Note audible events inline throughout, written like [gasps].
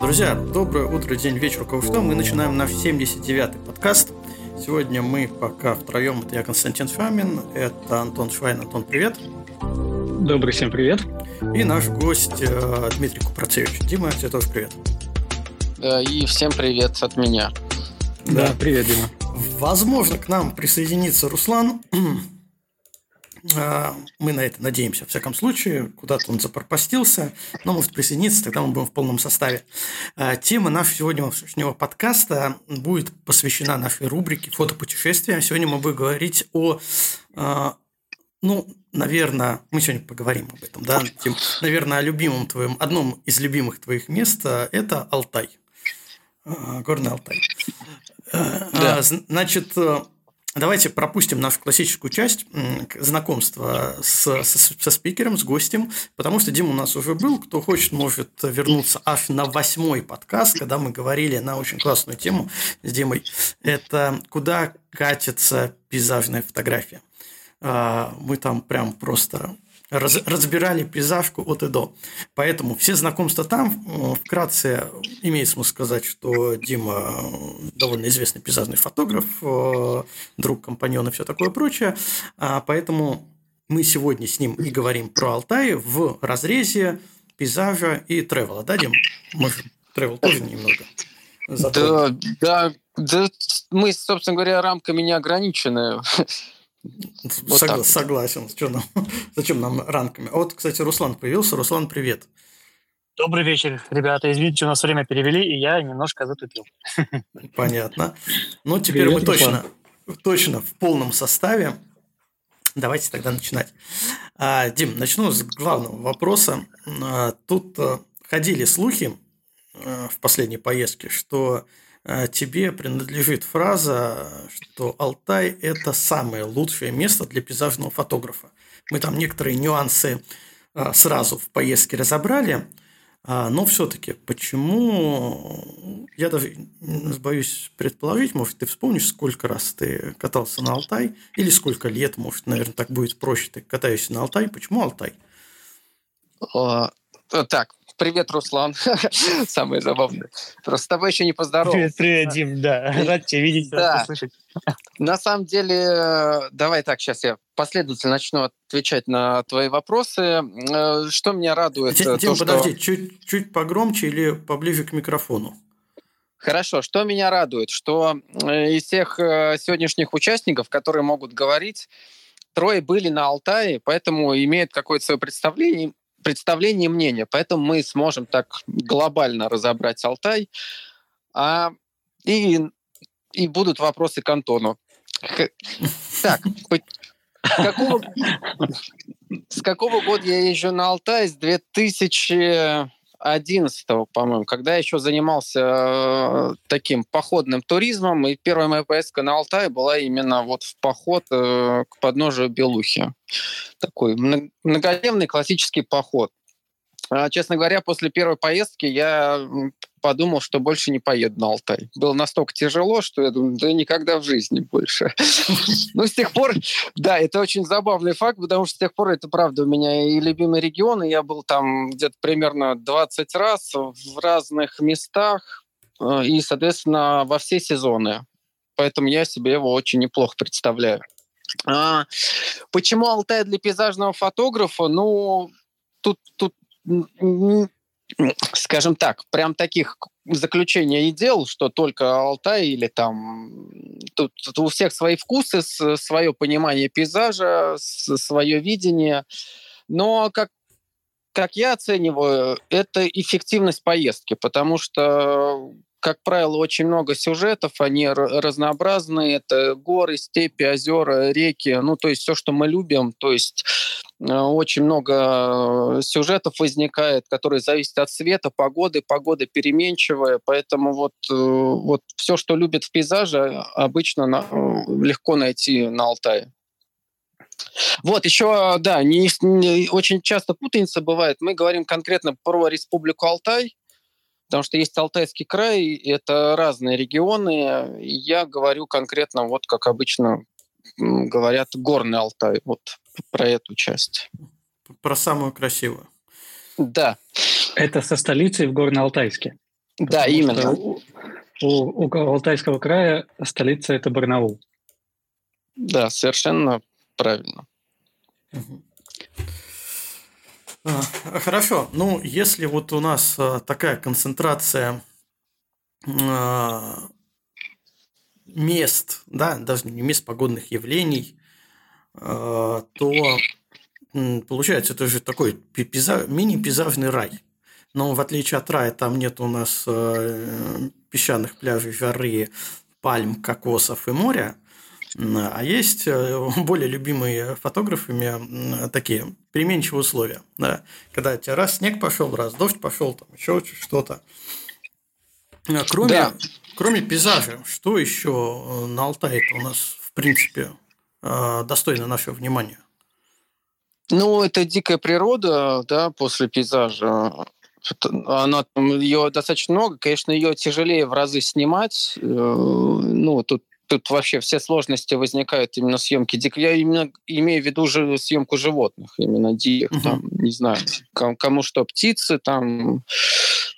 Друзья, доброе утро, день, вечер, у кого что. Мы начинаем наш 79-й подкаст. Сегодня мы пока втроем. Это я, Константин Фамин, это Антон Швайн. Антон, привет. Добрый всем привет. И наш гость э, Дмитрий Купрацевич. Дима, тебе тоже привет. Да, и всем привет от меня. Да, да привет, Дима. Возможно, к нам присоединится Руслан. А, мы на это надеемся, в всяком случае. Куда-то он запропастился, но может присоединиться, тогда мы будем в полном составе. А, тема нашего сегодняшнего подкаста будет посвящена нашей рубрике «Фотопутешествия». Сегодня мы будем говорить о а, ну, наверное, мы сегодня поговорим об этом, да, Тим, наверное, о любимом твоем, одном из любимых твоих мест – это Алтай, Горный Алтай. Да. Значит, Давайте пропустим нашу классическую часть знакомства с, со, со спикером, с гостем, потому что Дима у нас уже был. Кто хочет, может вернуться аж на восьмой подкаст, когда мы говорили на очень классную тему с Димой. Это куда катится пейзажная фотография. А, мы там прям просто раз, разбирали пейзажку от и до. Поэтому все знакомства там. Вкратце имеет смысл сказать, что Дима довольно известный пейзажный фотограф, э, друг, компаньон и все такое прочее. А поэтому мы сегодня с ним и говорим про Алтай в разрезе пейзажа и тревела. Да, Дим? Может, тревел тоже немного? Да, да, да, мы, собственно говоря, рамками не ограничены. [laughs] Вот Согла- согласен. Что нам? [laughs] Зачем нам ранками? А вот, кстати, Руслан появился. Руслан, привет. Добрый вечер, ребята. Извините, у нас время перевели, и я немножко затупил. [laughs] Понятно. Ну, теперь привет, мы точно, точно в полном составе. Давайте тогда начинать. А, Дим, начну с главного вопроса. А, тут а, ходили слухи а, в последней поездке, что тебе принадлежит фраза, что Алтай – это самое лучшее место для пейзажного фотографа. Мы там некоторые нюансы а, сразу в поездке разобрали, а, но все-таки почему, я даже боюсь предположить, может, ты вспомнишь, сколько раз ты катался на Алтай, или сколько лет, может, наверное, так будет проще, ты катаешься на Алтай. Почему Алтай? Так, Привет, Руслан. [laughs] Самое забавное. Просто с тобой еще не поздоровался. Привет, привет, Дим. Да, рад тебя видеть, да. послышать. На самом деле, давай так, сейчас я последовательно начну отвечать на твои вопросы. Э, что меня радует? Дим, то, подожди, что... чуть, чуть погромче или поближе к микрофону? Хорошо. Что меня радует? Что э, из всех э, сегодняшних участников, которые могут говорить, трое были на Алтае, поэтому имеют какое-то свое представление представление и мнение. Поэтому мы сможем так глобально разобрать Алтай. А, и, и будут вопросы к Антону. Так, какого, с какого года я езжу на Алтай? С 2000 11 по-моему, когда я еще занимался э, таким походным туризмом, и первая моя поездка на Алтай была именно вот в поход э, к подножию Белухи. Такой многодневный классический поход. А, честно говоря, после первой поездки я подумал, что больше не поеду на Алтай. Было настолько тяжело, что я думаю, да никогда в жизни больше. [laughs] Ну, с тех пор, да, это очень забавный факт, потому что с тех пор это, правда, у меня и любимый регион, и я был там где-то примерно 20 раз в разных местах, э, и, соответственно, во все сезоны. Поэтому я себе его очень неплохо представляю. А, почему Алтай для пейзажного фотографа? Ну, тут, тут скажем так, прям таких заключений не делал, что только Алтай или там... Тут, тут у всех свои вкусы, свое понимание пейзажа, свое видение. Но как как я оцениваю, это эффективность поездки, потому что как правило, очень много сюжетов, они разнообразные. Это горы, степи, озера, реки, ну, то есть все, что мы любим. То есть э, очень много сюжетов возникает, которые зависят от света, погоды. Погода переменчивая, поэтому вот, э, вот все, что любят в пейзаже, обычно на, э, легко найти на Алтае. Вот, еще, да, не, не, очень часто путаница бывает. Мы говорим конкретно про Республику Алтай, Потому что есть Алтайский край, это разные регионы. Я говорю конкретно, вот как обычно говорят, Горный Алтай, вот про эту часть. Про самую красивую. Да. Это со столицей в Горно-Алтайске. Да, именно. У, у, у Алтайского края столица это Барнаул. Да, совершенно правильно. А, хорошо. Ну, если вот у нас а, такая концентрация а, мест, да, даже не мест погодных явлений, то получается это же такой мини-пейзажный рай. Но в отличие от рая, там нет у нас песчаных пляжей, жары, пальм, кокосов и моря. А есть э, [laughs] более любимые фотографами такие переменчивые условия. Да. Когда у тебя раз снег пошел, раз дождь пошел, там еще что-то. А кроме, да. кроме пейзажа, что еще э, на Алтае у нас, в принципе, э, достойно нашего внимания? Ну, это дикая природа, да, после пейзажа. Она, ее достаточно много, конечно, ее тяжелее в разы снимать. Ну, тут тут вообще все сложности возникают именно съемки диких. Я именно имею в виду уже съемку животных, именно диких, угу. там, не знаю, кому что, птицы, там,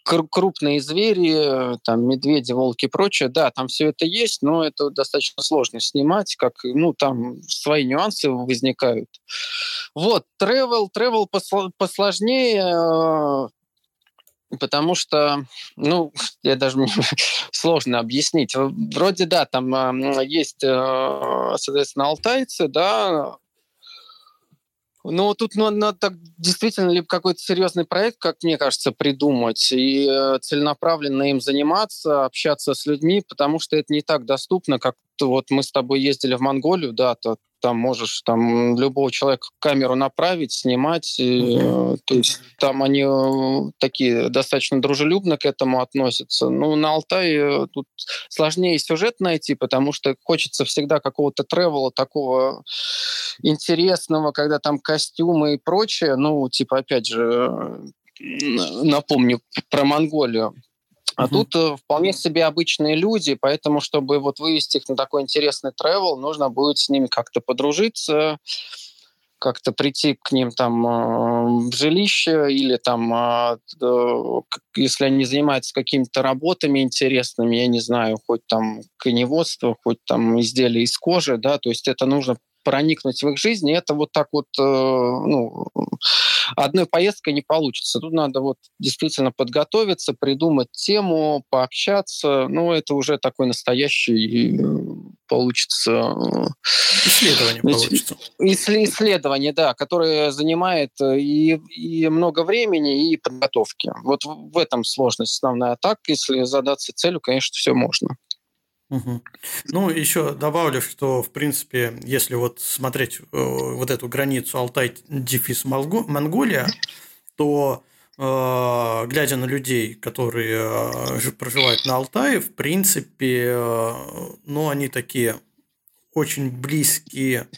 крупные звери, там, медведи, волки и прочее. Да, там все это есть, но это достаточно сложно снимать, как, ну, там свои нюансы возникают. Вот, travel, travel посложнее, Потому что, ну, я даже [laughs] сложно объяснить. Вроде да, там есть, э, соответственно, алтайцы, да, ну, тут ну, надо так, действительно либо какой-то серьезный проект, как мне кажется, придумать и э, целенаправленно им заниматься, общаться с людьми, потому что это не так доступно, как вот мы с тобой ездили в Монголию, да, то там можешь там любого человека камеру направить, снимать. И, mm-hmm. То есть там они э, такие достаточно дружелюбно к этому относятся. Ну, на Алтае э, тут сложнее сюжет найти, потому что хочется всегда какого-то тревела такого интересного, когда там костюмы и прочее. Ну, типа, опять же, напомню про Монголию. А угу. тут э, вполне себе обычные люди, поэтому, чтобы вот вывести их на такой интересный travel, нужно будет с ними как-то подружиться, как-то прийти к ним там э, в жилище или там, э, если они занимаются какими-то работами интересными, я не знаю, хоть там коневодство, хоть там изделия из кожи, да, то есть это нужно проникнуть в их жизнь, и это вот так вот, э, ну, одной поездкой не получится. Тут надо вот действительно подготовиться, придумать тему, пообщаться. Ну, это уже такой настоящий э, получится... Э, исследование получится. Исследование, да, которое занимает и, и много времени, и подготовки. Вот в этом сложность основная. Так, если задаться целью, конечно, все можно. Угу. Ну, еще добавлю, что, в принципе, если вот смотреть э, вот эту границу Алтай-Дефис Монголия, то э, глядя на людей, которые э, проживают на Алтае, в принципе, э, ну, они такие очень близкие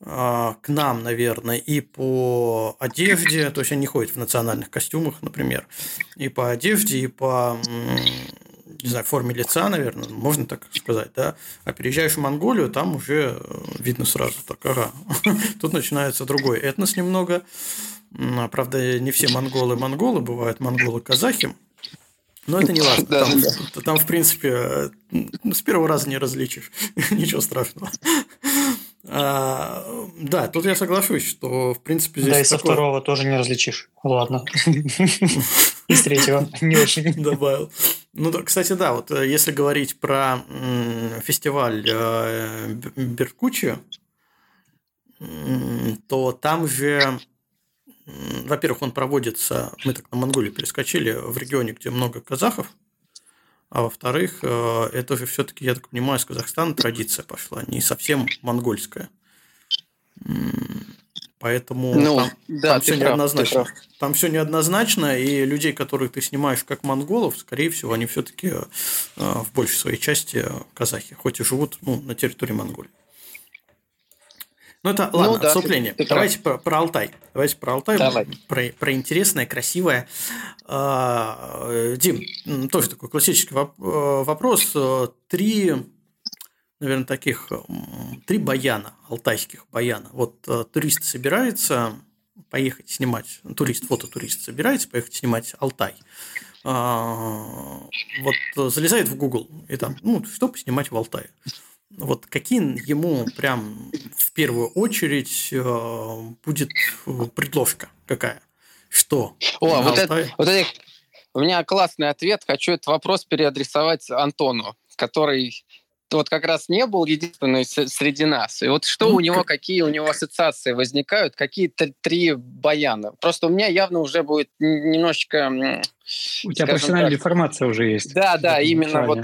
э, к нам, наверное, и по одежде, то есть они ходят в национальных костюмах, например, и по одежде, и по не знаю, форме лица, наверное, можно так сказать, да, а переезжаешь в Монголию, там уже э, видно сразу так, ага, [laughs] тут начинается другой этнос немного, правда, не все монголы монголы, бывают монголы-казахи, но это не важно. [laughs] Там, там, в принципе, э, с первого раза не различишь. [laughs] Ничего страшного. А, да, тут я соглашусь, что в принципе здесь. Да, и со такое... второго тоже не различишь. Ладно. И с третьего [laughs] не очень. Добавил. Ну, кстати, да, вот э, если говорить про фестиваль э, Беркучи, то там же, во-первых, он проводится, мы так на Монголию перескочили, в регионе, где много казахов, а во-вторых, э, это же все-таки, я так понимаю, с Казахстана традиция пошла, не совсем монгольская. Поэтому ну, там, да, там все прав, неоднозначно. Там все неоднозначно, и людей, которых ты снимаешь как монголов, скорее всего, они все-таки э, в большей своей части казахи, хоть и живут ну, на территории Монголии. Ну, это, ладно, ну, да, отступление. Ты, ты Давайте про, про Алтай. Давайте про Алтай. Давай. Про, про интересное, красивое. А, Дим, тоже такой классический э, вопрос. Три, наверное, таких, три баяна, алтайских баяна. Вот э, турист собирается поехать снимать, турист, фототурист собирается поехать снимать Алтай, а, вот залезает в Google и там, ну, что поснимать в Алтае. Вот какие ему прям в первую очередь э, будет предложка какая? Что? О, вот это, вот это, у меня классный ответ. Хочу этот вопрос переадресовать Антону, который вот как раз не был единственный среди нас. И вот что ну, у него, какие у него ассоциации возникают, какие три баяна. Просто у меня явно уже будет немножечко... У тебя профессиональная так, деформация уже есть. Да, да, именно вот,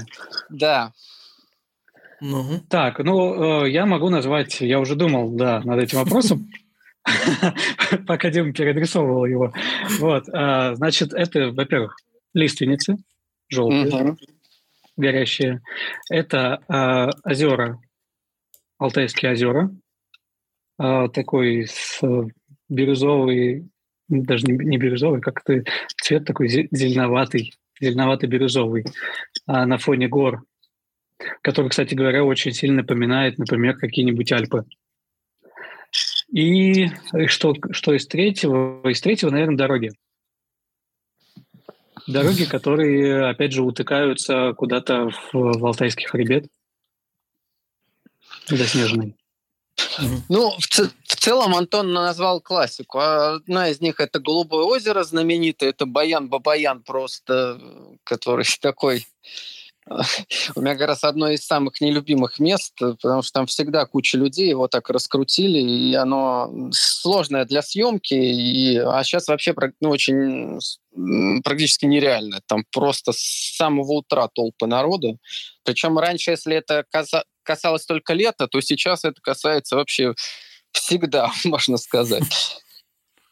да. Ну. Так, ну, э, я могу назвать, я уже думал, да, над этим вопросом, [laughs] пока Дима переадресовывал его. Вот, э, значит, это, во-первых, лиственницы желтые, горящие. Это э, озера, Алтайские озера, э, такой с бирюзовый, даже не, не бирюзовый, как-то цвет такой зеленоватый, зеленовато-бирюзовый э, на фоне гор, который, кстати говоря, очень сильно напоминает, например, какие-нибудь Альпы. И что, что из третьего? Из третьего, наверное, дороги. Дороги, которые, опять же, утыкаются куда-то в, в Алтайский хребет. Заснеженный. Ну, в, в целом Антон назвал классику. Одна из них это Голубое озеро знаменитое, это Баян Бабаян просто, который [laughs] такой [laughs] у меня как раз одно из самых нелюбимых мест, потому что там всегда куча людей, его так раскрутили, и оно сложное для съемки, и, а сейчас вообще ну, очень практически нереально. Там просто с самого утра толпы народу. Причем раньше, если это касалось только лета, то сейчас это касается вообще всегда, [laughs] можно сказать.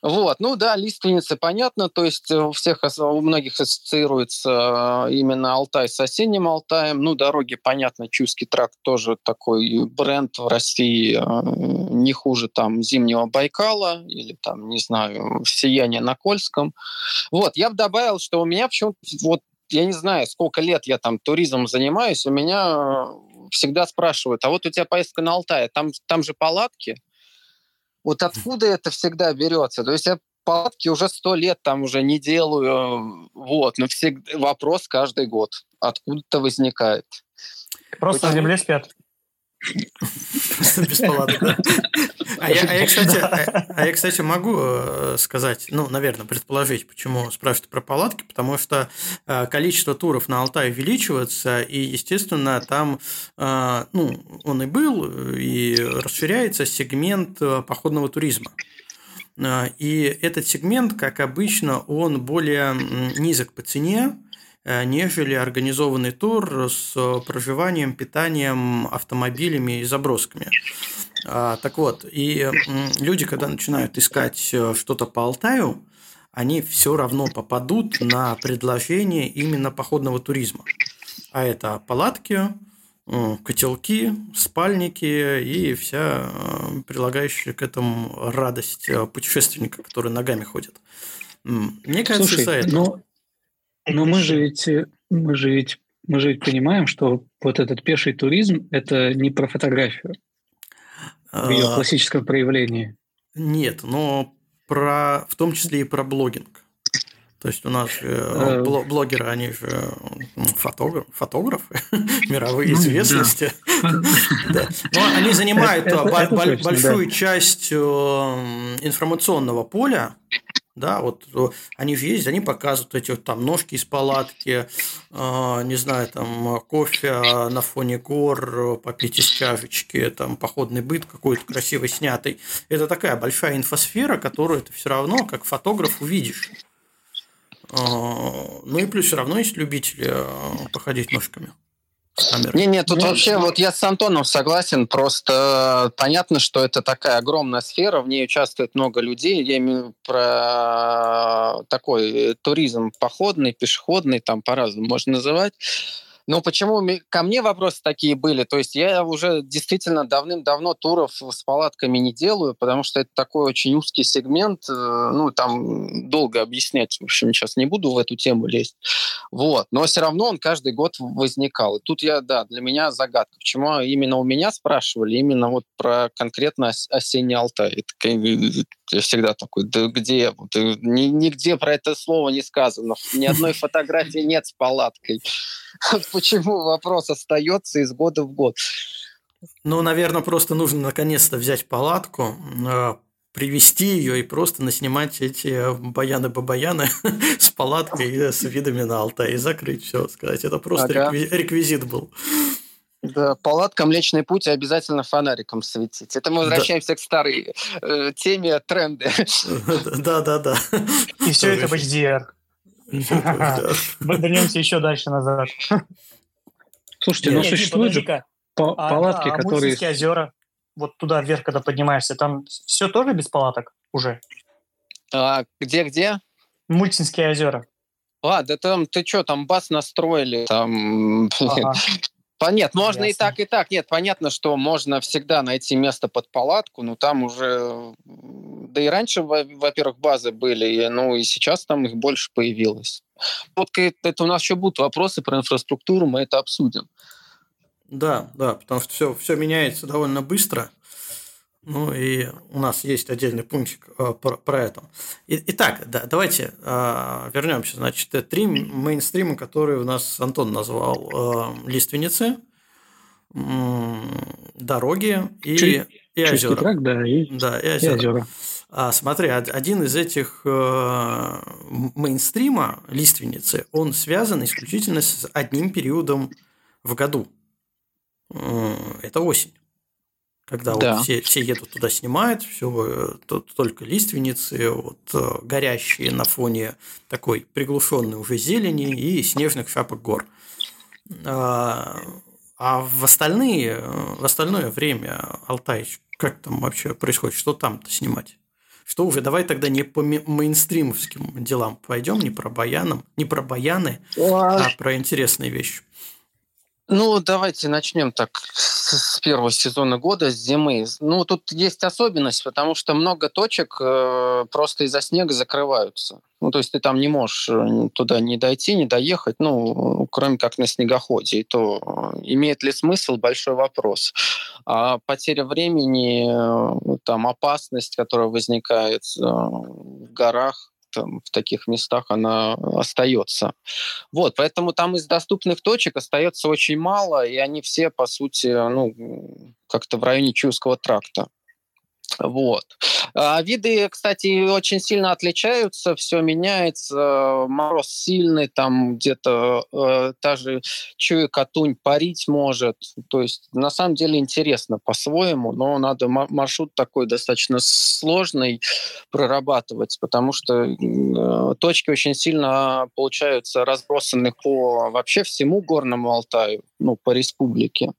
Вот, ну да, лиственница, понятно, то есть у всех, у многих ассоциируется э, именно Алтай с осенним Алтаем. Ну, дороги, понятно, Чуйский тракт тоже такой бренд в России, э, не хуже там Зимнего Байкала или там, не знаю, Сияния на Кольском. Вот, я бы добавил, что у меня почему-то, вот, я не знаю, сколько лет я там туризмом занимаюсь, у меня всегда спрашивают, а вот у тебя поездка на Алтай, там, там же палатки, вот откуда это всегда берется? То есть я палатки уже сто лет там уже не делаю, вот, но всегда вопрос каждый год откуда-то возникает. Просто Почему? в земле спят. Просто без палаток, да? А я, а, я, [laughs] кстати, а, а я, кстати, могу э, сказать, ну, наверное, предположить, почему спрашивают про палатки, потому что э, количество туров на Алтае увеличивается, и, естественно, там, э, ну, он и был, и расширяется сегмент походного туризма. И этот сегмент, как обычно, он более низок по цене, нежели организованный тур с проживанием, питанием, автомобилями и забросками. А, так вот, и люди, когда начинают искать э, что-то по Алтаю, они все равно попадут на предложение именно походного туризма. А это палатки, котелки, спальники и вся э, прилагающая к этому радость путешественника, который ногами ходит. Мне кажется, Слушай, из-за этого. Но но мы же ведь мы же ведь мы же ведь понимаем, что вот этот пеший туризм это не про фотографию в ее а, классическом проявлении. Нет, но про в том числе и про блогинг. То есть у нас э, блогеры, они же фотограф, фотографы, [laughs] мировые ну, известности. [laughs] Но они занимают большую часть э, информационного поля, да, вот они ездят, они показывают эти вот, там ножки из палатки, э, не знаю, там кофе на фоне гор, попить из чашечки, там походный быт какой-то красиво снятый. Это такая большая инфосфера, которую ты все равно как фотограф увидишь. Э, ну и плюс все равно есть любители э, походить ножками. Не, не, тут ну, вообще вот я с Антоном согласен, просто понятно, что это такая огромная сфера, в ней участвует много людей, я имею про такой туризм походный, пешеходный, там по-разному можно называть. Но почему ко мне вопросы такие были? То есть я уже действительно давным-давно туров с палатками не делаю, потому что это такой очень узкий сегмент. Э, ну, там долго объяснять, в общем, сейчас не буду в эту тему лезть. Вот. Но все равно он каждый год возникал. И тут я, да, для меня загадка. Почему именно у меня спрашивали, именно вот про конкретно осенний Алтай. Я всегда такой, да где? Нигде про это слово не сказано. Ни одной фотографии нет с палаткой. [laughs] Почему вопрос остается из года в год? Ну, наверное, просто нужно наконец-то взять палатку, а, привести ее и просто наснимать эти баяны-бабаяны [laughs] с палаткой и с видами на Алтай и закрыть все, сказать. Это просто ага. реквизит был. Да, палатка Млечный Путь обязательно фонариком светить. Это мы возвращаемся да. к старой э, теме тренды. [laughs] Да, да, да. И все это в HDR. Вернемся еще дальше назад. Слушайте, ну существует же палатки, которые... озера вот туда вверх, когда поднимаешься, там все тоже без палаток уже? А, где-где? Мультинские озера. А, да там, ты что, там бас настроили, там... Ага. Понятно, можно Ясно. и так, и так. Нет, понятно, что можно всегда найти место под палатку, но там уже... Да и раньше, во-первых, базы были, ну и сейчас там их больше появилось. Вот это у нас еще будут вопросы про инфраструктуру, мы это обсудим. Да, да, потому что все, все меняется довольно быстро. Ну и у нас есть отдельный пунктик э, про, про это. И, итак, да, давайте э, вернемся. Значит, три мейнстрима, которые у нас Антон назвал э, лиственницы, э, дороги и, Чуть, и озера. Трак, да, и, да, и озера. И озера. А, смотри, один из этих э, мейнстрима лиственницы, он связан исключительно с одним периодом в году это осень. Когда да. вот все, все едут туда, снимают, все только лиственницы, вот, э, горящие на фоне такой приглушенной уже зелени и снежных шапок гор. А, а в, остальные, в остальное время, Алтай, как там вообще происходит? Что там-то снимать? Что уже, давай тогда не по мейнстримовским делам пойдем, не про баянам, не про баяны, а про интересные вещи. Ну, давайте начнем так с первого сезона года, с зимы. Ну, тут есть особенность, потому что много точек э, просто из-за снега закрываются. Ну, то есть ты там не можешь э, туда не дойти, не доехать, ну, кроме как на снегоходе. И то э, имеет ли смысл, большой вопрос. А потеря времени, э, там опасность, которая возникает в горах, в таких местах она остается. Вот, поэтому там из доступных точек остается очень мало, и они все, по сути, ну, как-то в районе Чувского тракта. Вот. А виды, кстати, очень сильно отличаются, все меняется. Мороз сильный, там где-то э, та же чуя-катунь парить может. То есть на самом деле интересно по-своему, но надо маршрут такой достаточно сложный прорабатывать, потому что э, точки очень сильно получаются разбросаны по вообще всему горному Алтаю, ну, по республике.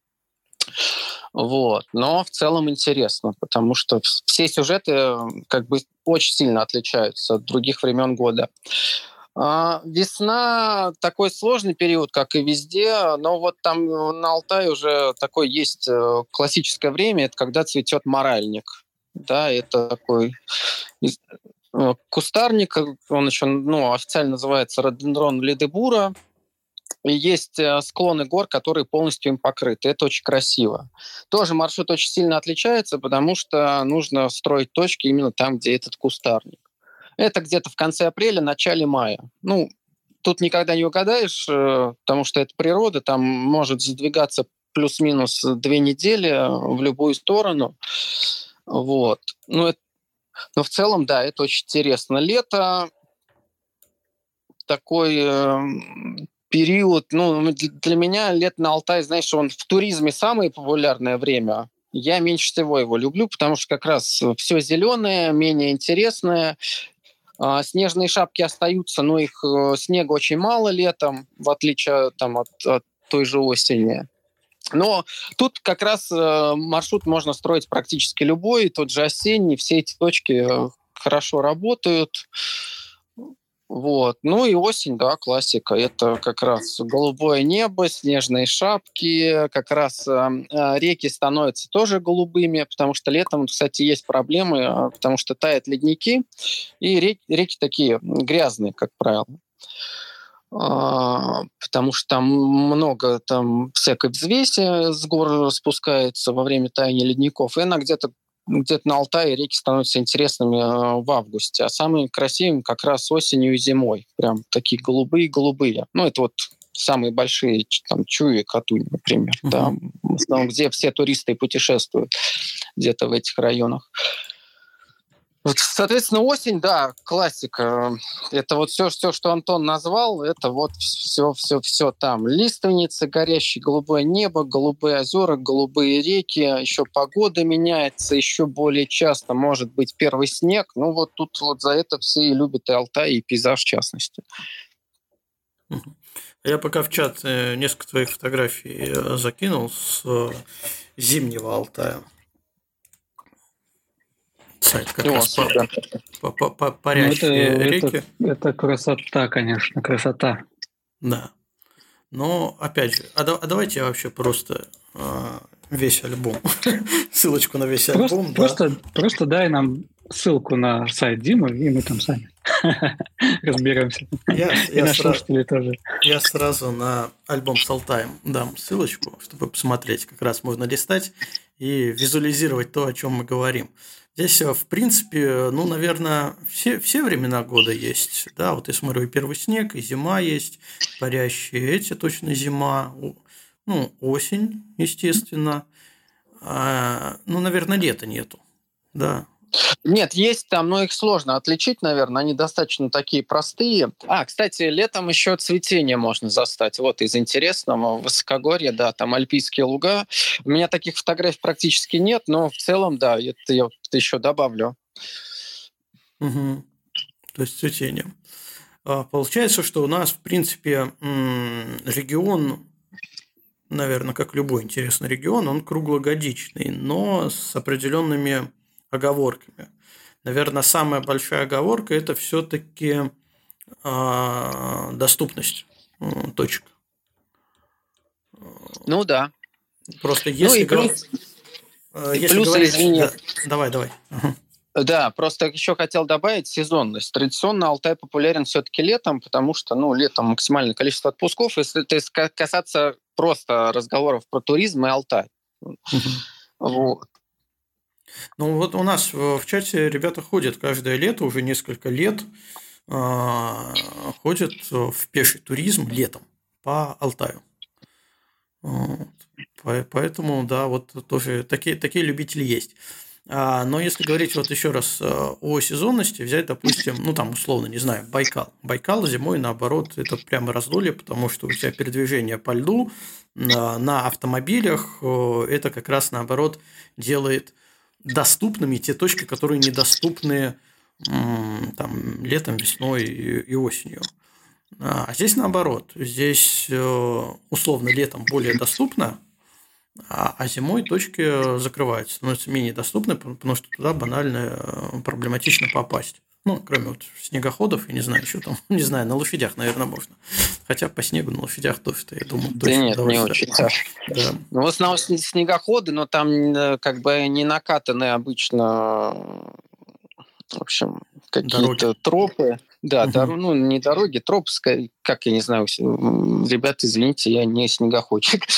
Вот. Но в целом интересно, потому что все сюжеты как бы очень сильно отличаются от других времен года. А, весна такой сложный период, как и везде, но вот там на Алтае уже такое есть э, классическое время, это когда цветет моральник. Да, это такой э, кустарник, он еще ну, официально называется рододендрон ледебура есть э, склоны гор, которые полностью им покрыты. Это очень красиво. Тоже маршрут очень сильно отличается, потому что нужно строить точки именно там, где этот кустарник. Это где-то в конце апреля, начале мая. Ну, тут никогда не угадаешь, э, потому что это природа, там может задвигаться плюс-минус две недели э, в любую сторону. Вот. Ну, это, но в целом, да, это очень интересно. Лето такой период, ну, для меня лет на Алтай, знаешь, он в туризме самое популярное время. Я меньше всего его люблю, потому что как раз все зеленое, менее интересное. А, снежные шапки остаются, но их э, снега очень мало летом, в отличие там, от, от той же осени. Но тут как раз э, маршрут можно строить практически любой, тот же осенний, все эти точки э, хорошо работают. Вот. Ну и осень, да, классика. Это как раз голубое небо, снежные шапки, как раз э, реки становятся тоже голубыми, потому что летом, кстати, есть проблемы, а, потому что тают ледники, и реки, реки такие грязные, как правило. а, потому что там много там всякой взвеси с гор спускается во время таяния ледников, и она где-то где-то на Алтае реки становятся интересными а, в августе, а самые красивыми как раз осенью и зимой. Прям такие голубые-голубые. Ну, это вот самые большие, там, Чуи, Катуй, например, uh-huh. да, в основном, где все туристы путешествуют где-то в этих районах. Соответственно, осень, да, классика. Это вот все, все, что Антон назвал, это вот все, все, все там. Лиственницы, горящее голубое небо, голубые озера, голубые реки, еще погода меняется, еще более часто может быть первый снег. Ну вот тут вот за это все и любят и Алтай, и пейзаж в частности. Я пока в чат э, несколько твоих фотографий э, закинул с э, зимнего Алтая сайт как раз по, по, по, парящие ну, это, реки. Это, это красота, конечно, красота. Да. Но, опять же, а, а давайте я вообще просто а, весь альбом, [laughs] ссылочку на весь просто, альбом. Просто, да. просто дай нам ссылку на сайт Димы, и мы там сами [laughs] разберемся. Я, и я на сразу, тоже. Я сразу на альбом Алтаем дам ссылочку, чтобы посмотреть. Как раз можно листать и визуализировать то, о чем мы говорим. Здесь, э, в принципе, ну, наверное, все, все времена года есть. Да, вот я смотрю, и первый снег, и зима есть, парящие эти точно зима, ну, осень, естественно. А, ну, наверное, лета нету. Да, нет, есть там, но их сложно отличить, наверное, они достаточно такие простые. А, кстати, летом еще цветение можно застать. Вот из интересного, высокогорье, да, там альпийские луга. У меня таких фотографий практически нет, но в целом, да, это я еще добавлю. Угу. То есть цветение. А, получается, что у нас, в принципе, регион наверное, как любой интересный регион, он круглогодичный, но с определенными оговорками. Наверное, самая большая оговорка – это все-таки э, а, доступность э, точек. Ну да. Просто ну если... Ну, и плюс, если плюс говорить... извини. Да, давай, давай. Да, просто еще хотел добавить сезонность. Традиционно Алтай популярен все-таки летом, потому что, ну, летом максимальное количество отпусков. Если то есть касаться просто разговоров про туризм и Алтай. Вот. Ну вот у нас в чате ребята ходят каждое лето, уже несколько лет, а, ходят в пеший туризм летом по Алтаю. Поэтому, да, вот тоже такие, такие любители есть. А, но если говорить вот еще раз о сезонности, взять, допустим, ну там условно, не знаю, Байкал. Байкал зимой, наоборот, это прямо раздолье, потому что у тебя передвижение по льду на автомобилях, это как раз наоборот делает доступными те точки, которые недоступны там, летом, весной и осенью. А здесь наоборот. Здесь э, условно летом более доступно, а, а зимой точки закрываются, становятся менее доступны, потому что туда банально э, проблематично попасть. Ну, кроме вот снегоходов, я не знаю, еще там, [laughs] не знаю, на лошадях, наверное, можно. Хотя по снегу на лошадях тоже, я думаю, Да нет, не очень. Да. Да. Ну, в основном снегоходы, но там э, как бы не накатаны обычно, в общем, какие-то тропы. Да, угу. дор- ну, не дороги, тропская, как я не знаю, ребята, извините, я не снегоходчик. [laughs]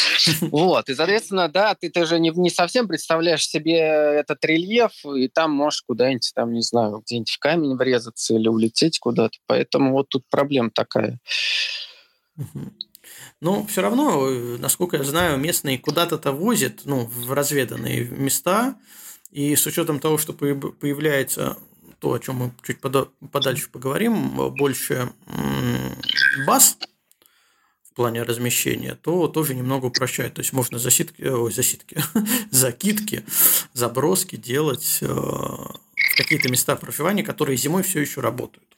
Вот, и, соответственно, да, ты, ты же не, не совсем представляешь себе этот рельеф, и там можешь куда-нибудь, там, не знаю, где-нибудь в камень врезаться или улететь куда-то. Поэтому вот тут проблема такая. Но все равно, насколько я знаю, местные куда-то-то возят, ну, в разведанные места, и с учетом того, что появляется то, о чем мы чуть подальше поговорим, больше баз в плане размещения, то тоже немного упрощает. То есть можно засидки, ой, засидки, [laughs] закидки, заброски делать э, в какие-то места проживания, которые зимой все еще работают.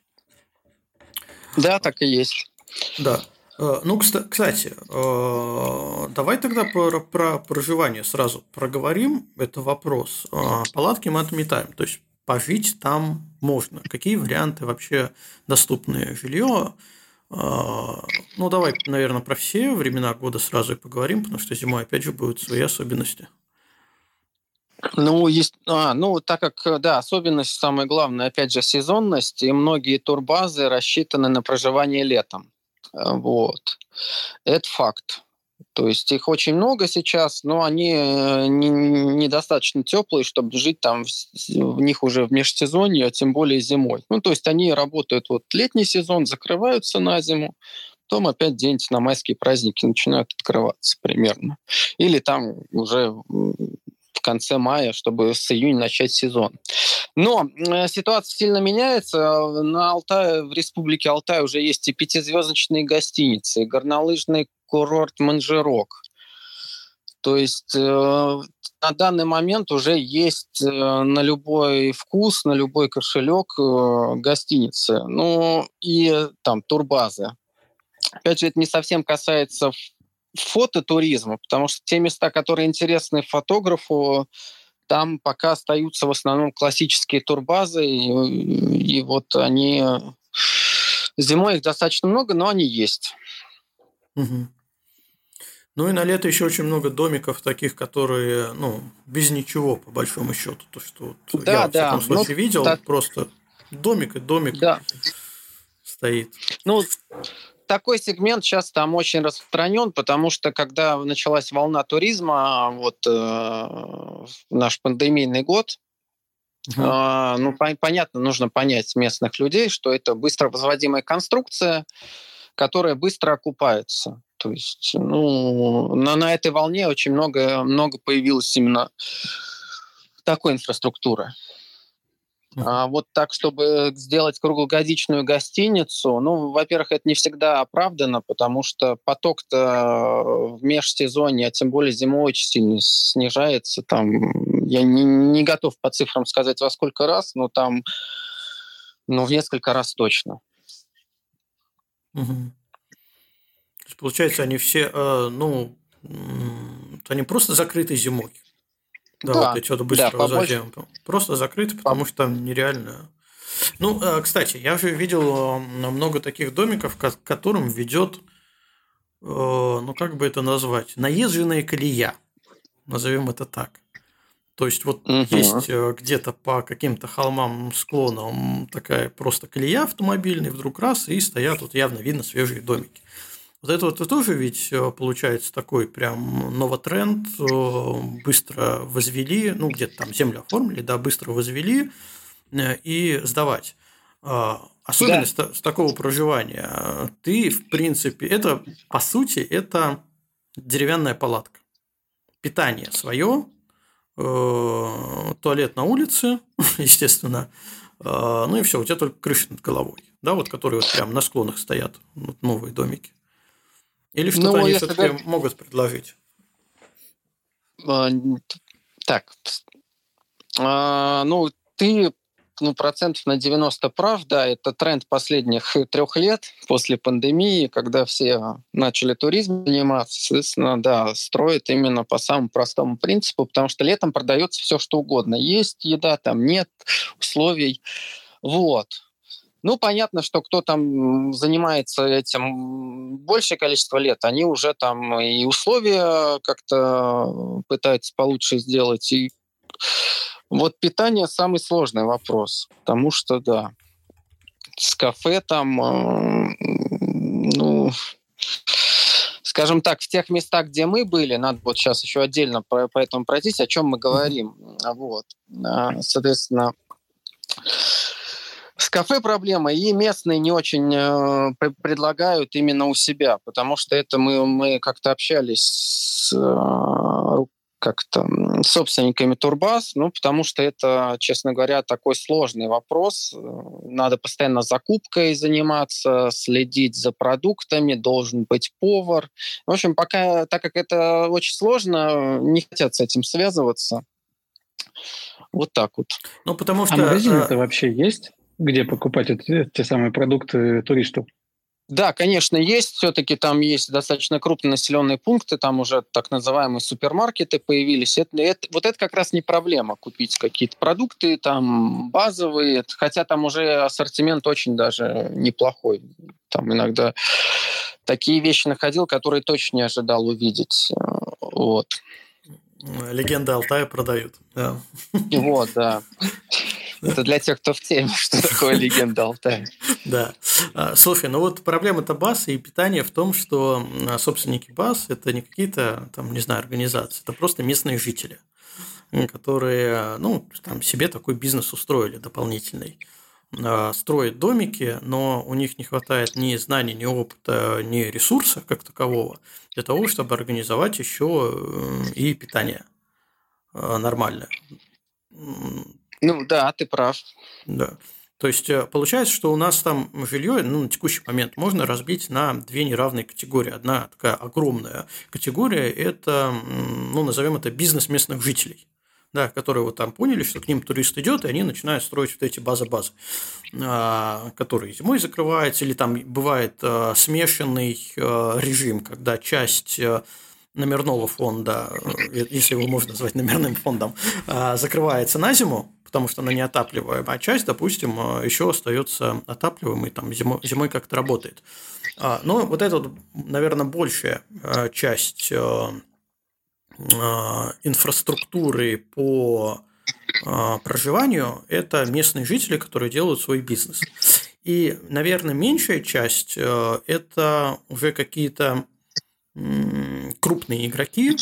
Да, так и есть. Да. Э, ну, кстати, э, давай тогда про, про проживание сразу проговорим. Это вопрос. Палатки мы отметаем. То есть пожить там можно. Какие варианты вообще доступны жилье? А, ну, давай, наверное, про все времена года сразу и поговорим, потому что зимой, опять же, будут свои особенности. Ну, есть, а, ну, так как, да, особенность самая главная, опять же, сезонность, и многие турбазы рассчитаны на проживание летом. Вот. Это факт. То есть их очень много сейчас, но они э, недостаточно теплые, чтобы жить там в них уже в межсезонье, а тем более зимой. Ну, то есть они работают вот летний сезон, закрываются на зиму, потом опять где-нибудь на майские праздники начинают открываться примерно. Или там уже в конце мая, чтобы с июня начать сезон. Но э, ситуация сильно меняется. На Алтае, в республике Алтай уже есть и пятизвездочные гостиницы, и горнолыжный курорт Манжирок. То есть э, на данный момент уже есть э, на любой вкус, на любой кошелек э, гостиницы. Ну и там турбазы. Опять же, это не совсем касается фототуризма, потому что те места, которые интересны фотографу, там пока остаются в основном классические турбазы, и, и вот они... Зимой их достаточно много, но они есть. Угу. Ну и на лето еще очень много домиков таких, которые, ну, без ничего, по большому счету. То, что вот да, я, в да. всяком случае, ну, видел, так... просто домик и домик да. стоит. Ну, такой сегмент сейчас там очень распространен, потому что когда началась волна туризма, вот э, наш пандемийный год, угу. э, ну, по- понятно, нужно понять местных людей, что это быстро возводимая конструкция, которая быстро окупается. То есть, ну, на, на этой волне очень много, много появилось именно такой инфраструктуры. А вот так, чтобы сделать круглогодичную гостиницу, ну, во-первых, это не всегда оправдано, потому что поток-то в межсезонье, а тем более зимой очень сильно снижается. Там, я не, не готов по цифрам сказать во сколько раз, но там ну, в несколько раз точно. Угу. получается, они все, э, ну, они просто закрыты зимой. Да, да. вот эти вот быстро да, возвращаем. Просто закрыты, потому что там нереально. Ну, э, кстати, я же видел много таких домиков, к которым ведет, э, ну как бы это назвать, наезженная колея. Назовем это так. То есть вот угу. есть э, где-то по каким-то холмам, склонам такая просто колея автомобильная, вдруг раз, и стоят вот явно видно свежие домики. Вот это вот тоже ведь э, получается такой прям новотренд, э, быстро возвели, ну где-то там землю оформили, да, быстро возвели э, и сдавать. А, особенность да. с такого проживания, ты, в принципе, это, по сути, это деревянная палатка. Питание свое, туалет на улице, [laughs] естественно, ну и все, у тебя только крыша над головой, да, вот которые вот прям на склонах стоят, вот новые домики. Или что-то ну, они все-таки говорить... могут предложить? А, так, а, ну, ты ну, процентов на 90 прав, да, это тренд последних трех лет после пандемии, когда все начали туризмом заниматься, соответственно, да, строят именно по самому простому принципу, потому что летом продается все, что угодно. Есть еда, там нет условий. Вот. Ну, понятно, что кто там занимается этим большее количество лет, они уже там и условия как-то пытаются получше сделать. И вот питание самый сложный вопрос, потому что, да, с кафе там, э, ну, скажем так, в тех местах, где мы были, надо вот сейчас еще отдельно по, по этому пройтись, о чем мы говорим. Вот. А, соответственно, с кафе проблема, и местные не очень э, предлагают именно у себя, потому что это мы, мы как-то общались с э, как-то собственниками Турбас, ну, потому что это, честно говоря, такой сложный вопрос. Надо постоянно закупкой заниматься, следить за продуктами, должен быть повар. В общем, пока, так как это очень сложно, не хотят с этим связываться. Вот так вот. Ну, потому а что... А магазины-то вообще есть? Где покупать эти, те самые продукты туристов? Да, конечно, есть. Все-таки там есть достаточно крупные населенные пункты, там уже так называемые супермаркеты появились. Это, это, вот это как раз не проблема купить какие-то продукты там базовые, хотя там уже ассортимент очень даже неплохой. Там иногда такие вещи находил, которые точно не ожидал увидеть. Вот. Легенда Алтая продают. Да. Вот, да. Это для тех, кто в теме, что такое легенда Алтая. Да. А, слушай, ну вот проблема-то баз и питания в том, что собственники баз – это не какие-то, там, не знаю, организации, это просто местные жители, которые, ну, там себе такой бизнес устроили дополнительный. А, строят домики, но у них не хватает ни знаний, ни опыта, ни ресурса как такового для того, чтобы организовать еще э, и питание а, нормальное. Ну да, ты прав. Да. То есть э, получается, что у нас там жилье ну, на текущий момент можно разбить на две неравные категории. Одна такая огромная категория – это, ну, назовем это бизнес местных жителей да, которые вот там поняли, что к ним турист идет, и они начинают строить вот эти базы-базы, а, которые зимой закрываются, или там бывает а, смешанный а, режим, когда часть номерного фонда, если его можно назвать номерным фондом, закрывается на зиму, потому что она неотапливаемая, а часть, допустим, еще остается отапливаемой, там зимой, зимой как-то работает. Но вот эта, вот, наверное, большая часть а, инфраструктуры по а, проживанию – это местные жители, которые делают свой бизнес. И, наверное, меньшая часть а, – это уже какие-то крупные игроки,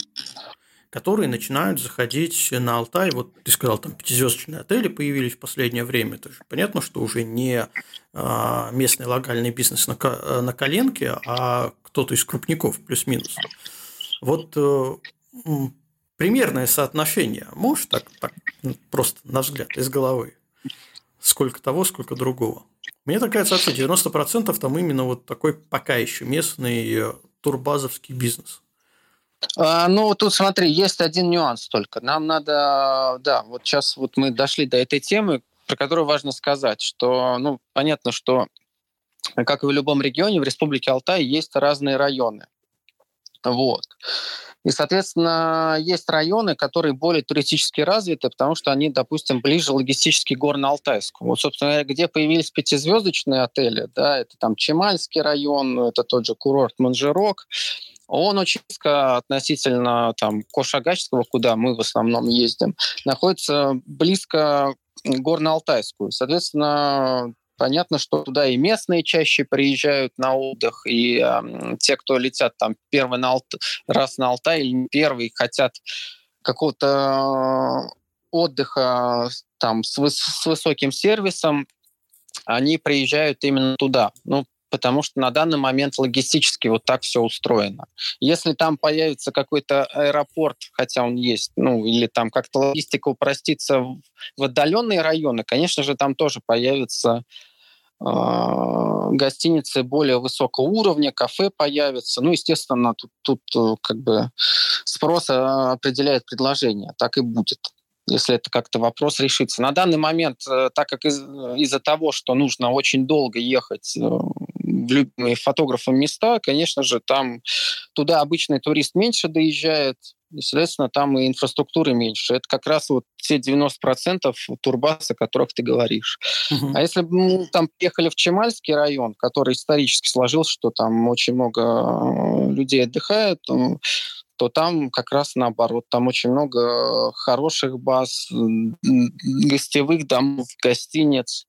которые начинают заходить на Алтай. Вот ты сказал, там пятизвездочные отели появились в последнее время. Это же понятно, что уже не местный локальный бизнес на коленке, а кто-то из крупников плюс-минус. Вот э, примерное соотношение. Можешь так, так ну, просто на взгляд из головы? Сколько того, сколько другого. Мне так кажется, вообще 90% там именно вот такой пока еще местный э, турбазовский бизнес. А, ну, тут смотри, есть один нюанс только. Нам надо, да, вот сейчас вот мы дошли до этой темы, про которую важно сказать, что, ну, понятно, что, как и в любом регионе, в Республике Алтай есть разные районы. Вот. И, соответственно, есть районы, которые более туристически развиты, потому что они, допустим, ближе логистически Горно-Алтайску. Вот, собственно, где появились пятизвездочные отели, да, это там Чемальский район, это тот же курорт Манжирок, он очень близко относительно там Кошагачского, куда мы в основном ездим, находится близко к Горно-Алтайску. Соответственно, Понятно, что туда и местные чаще приезжают на отдых, и э, те, кто летят там первый на Алт... раз на Алтай или первый, хотят какого-то отдыха там с, выс... с высоким сервисом, они приезжают именно туда. Ну, потому что на данный момент логистически вот так все устроено. Если там появится какой-то аэропорт, хотя он есть, ну или там как-то логистика упростится в, отдаленные районы, конечно же, там тоже появится гостиницы более высокого уровня, кафе появятся. Ну, естественно, тут, тут э, как бы спрос определяет предложение. Так и будет если это как-то вопрос решится. На данный момент, э, так как из- из-за того, что нужно очень долго ехать э, в любимые фотографам места, конечно же, там туда обычный турист меньше доезжает, и, соответственно, там и инфраструктуры меньше. Это как раз вот те 90% турбаз, о которых ты говоришь. Uh-huh. А если бы мы там приехали в Чемальский район, который исторически сложился, что там очень много э, людей отдыхает, то, там как раз наоборот. Там очень много хороших баз, гостевых домов, гостиниц.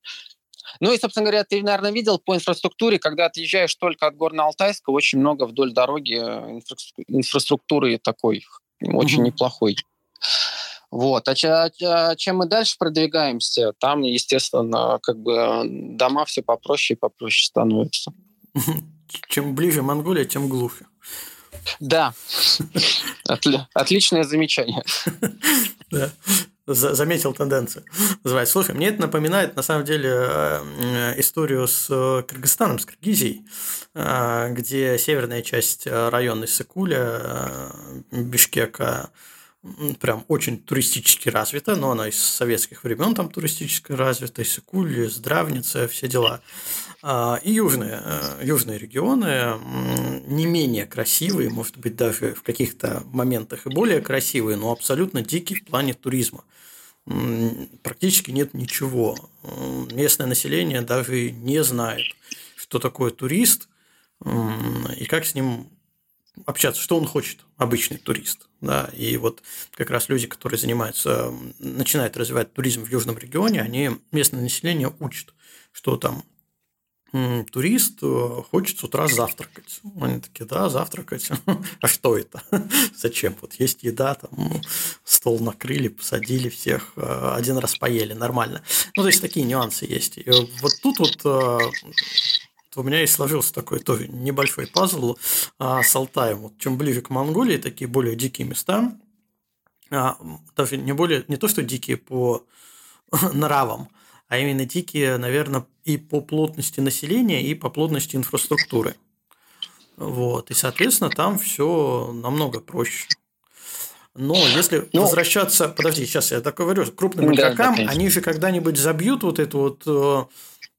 Ну и, собственно говоря, ты, наверное, видел по инфраструктуре, когда отъезжаешь только от Горно-Алтайска, очень много вдоль дороги э, инфраструктуры такой очень mm-hmm. неплохой. Вот. А, а, чем мы дальше продвигаемся, там, естественно, как бы дома все попроще и попроще становятся. [laughs] Чем ближе Монголия, тем глубже. Да. Отличное замечание. [laughs] Заметил тенденцию. [gasps] Называется. Слушай, мне это напоминает, на самом деле, э, историю с э, Кыргызстаном, с Киргизией, э, где северная часть района Сыкуля, Бишкека, прям очень туристически развита, но она из советских времен там туристически развита, Иссыкуль, Здравница, все дела. А, и южные, южные регионы не менее красивые, может быть, даже в каких-то моментах и более красивые, но абсолютно дикие в плане туризма практически нет ничего. Местное население даже не знает, что такое турист и как с ним общаться, что он хочет, обычный турист. Да? И вот как раз люди, которые занимаются, начинают развивать туризм в южном регионе, они местное население учат, что там турист э, хочет с утра завтракать. Они такие, да, завтракать. [laughs] А что это? [laughs] Зачем? Вот есть еда, там стол накрыли, посадили всех, э, один раз поели, нормально. Ну, то есть такие нюансы есть. И вот тут вот э, у меня и сложился такой тоже небольшой пазл а, с Алтаем. Вот чем ближе к Монголии, такие более дикие места, а, даже не более, не то что дикие по [laughs] нравам, а именно дикие, наверное, и по плотности населения, и по плотности инфраструктуры. Вот. И, соответственно, там все намного проще. Но если ну, возвращаться, подожди, сейчас я так говорю, крупным игрокам, да, они же когда-нибудь забьют вот эту вот э,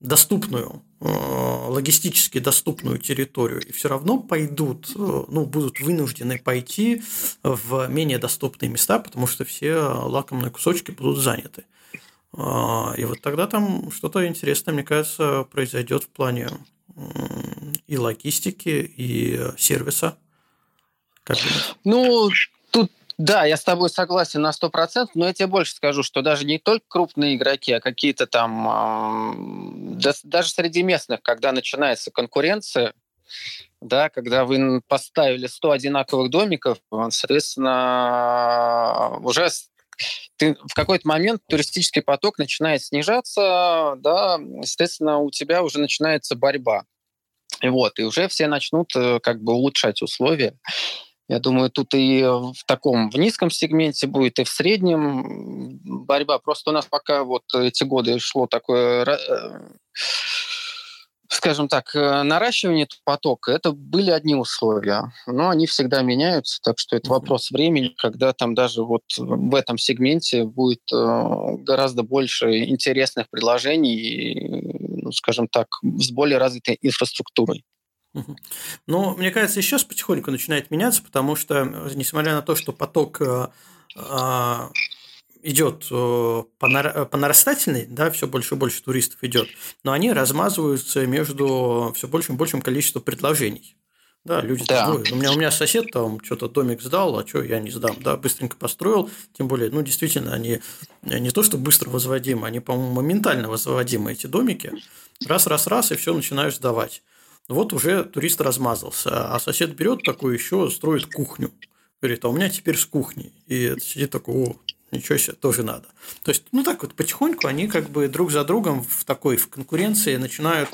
доступную, э, логистически доступную территорию, и все равно пойдут, э, ну, будут вынуждены пойти в менее доступные места, потому что все лакомые кусочки будут заняты. А, и вот тогда там что-то интересное, мне кажется, произойдет в плане и логистики, и сервиса. Как ну, тут да, я с тобой согласен на 100%, но я тебе больше скажу, что даже не только крупные игроки, а какие-то там, э, даже среди местных, когда начинается конкуренция, да, когда вы поставили 100 одинаковых домиков, соответственно, уже ты в какой-то момент туристический поток начинает снижаться, да, естественно, у тебя уже начинается борьба. И вот, и уже все начнут э, как бы улучшать условия. Я думаю, тут и в таком, в низком сегменте будет, и в среднем борьба. Просто у нас пока вот эти годы шло такое э, скажем так, э, наращивание потока, это были одни условия, но они всегда меняются, так что это вопрос времени, когда там даже вот в этом сегменте будет э, гораздо больше интересных предложений, ну, скажем так, с более развитой инфраструктурой. Ну, мне кажется, сейчас потихоньку начинает меняться, потому что, несмотря на то, что поток э, а, идет э, по, нар... по нарастательной, да, все больше и больше туристов идет, но они размазываются между все большим и большим количеством предложений. Да, люди да. Такое. У меня у меня сосед там что-то домик сдал, а что я не сдам, да, быстренько построил, тем более, ну действительно они не то что быстро возводимы, они по-моему моментально возводимы эти домики, раз раз раз и все начинаешь сдавать. Вот уже турист размазался, а сосед берет такую еще строит кухню, говорит, а у меня теперь с кухней, и сидит такой, о, ничего себе, тоже надо. То есть, ну так вот потихоньку они как бы друг за другом в такой в конкуренции начинают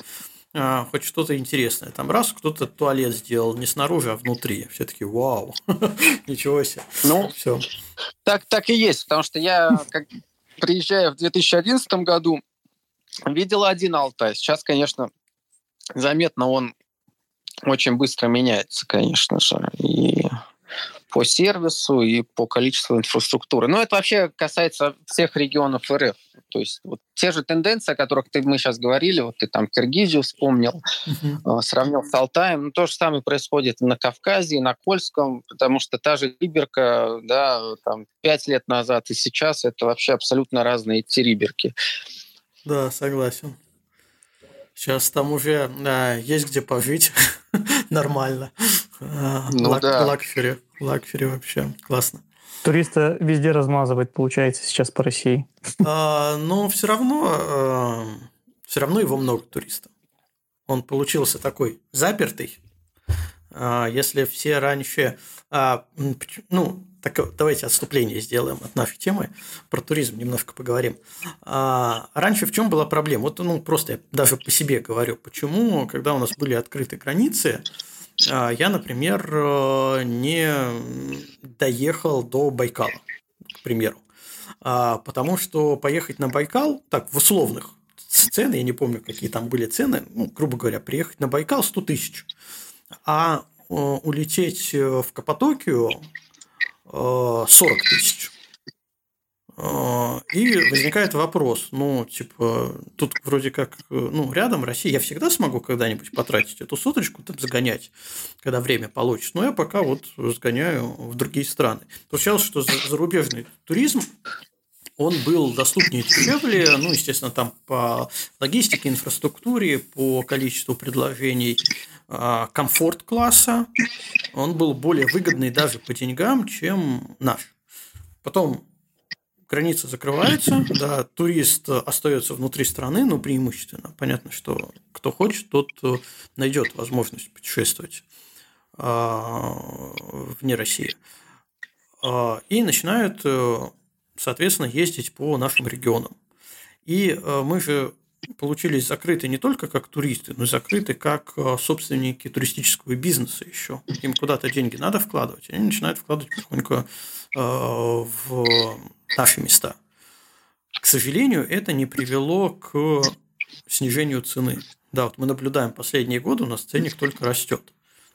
а, хоть что-то интересное. Там раз кто-то туалет сделал не снаружи, а внутри. Все таки вау, [laughs] ничего себе. Ну, все. Так, так и есть, потому что я, как, приезжая в 2011 году, видел один Алтай. Сейчас, конечно, заметно он очень быстро меняется, конечно же. И по сервису и по количеству инфраструктуры. Но это вообще касается всех регионов РФ. То есть вот те же тенденции, о которых ты, мы сейчас говорили, вот ты там Киргизию вспомнил, uh-huh. сравнил с Алтаем, ну, то же самое происходит на Кавказе, на Кольском, потому что та же Териберка, да, там, пять лет назад и сейчас это вообще абсолютно разные териберки. Да, согласен. Сейчас там уже да, есть где пожить [laughs] нормально. Ну, лак, да. Luxury. Luxury вообще. Классно. Туриста везде размазывает, получается, сейчас по России. А, но все равно, а, все равно его много туристов. Он получился такой запертый. А, если все раньше... А, ну, так, давайте отступление сделаем от нашей темы. Про туризм немножко поговорим. А, раньше в чем была проблема? Вот, ну, просто я даже по себе говорю. Почему, когда у нас были открыты границы, а, я, например, э, не доехал до Байкала, к примеру. А, потому что поехать на Байкал, так, в условных цены, я не помню, какие там были цены, ну, грубо говоря, приехать на Байкал 100 тысяч, а э, улететь в Каппадокию 40 э, тысяч. А, и возникает вопрос, ну, типа, тут вроде как, ну, рядом Россия, я всегда смогу когда-нибудь потратить эту соточку, там, загонять, когда время получится. Но я пока вот сгоняю в другие страны. Получалось, что зарубежный туризм он был доступнее дешевле, ну, естественно, там по логистике, инфраструктуре, по количеству предложений комфорт класса, он был более выгодный даже по деньгам, чем наш. Потом граница закрывается, да, турист остается внутри страны, но преимущественно. Понятно, что кто хочет, тот найдет возможность путешествовать вне России. И начинают, соответственно, ездить по нашим регионам. И мы же получились закрыты не только как туристы, но и закрыты как э, собственники туристического бизнеса еще. Им куда-то деньги надо вкладывать, они начинают вкладывать потихоньку э, в наши места. К сожалению, это не привело к снижению цены. Да, вот мы наблюдаем последние годы, у нас ценник только растет.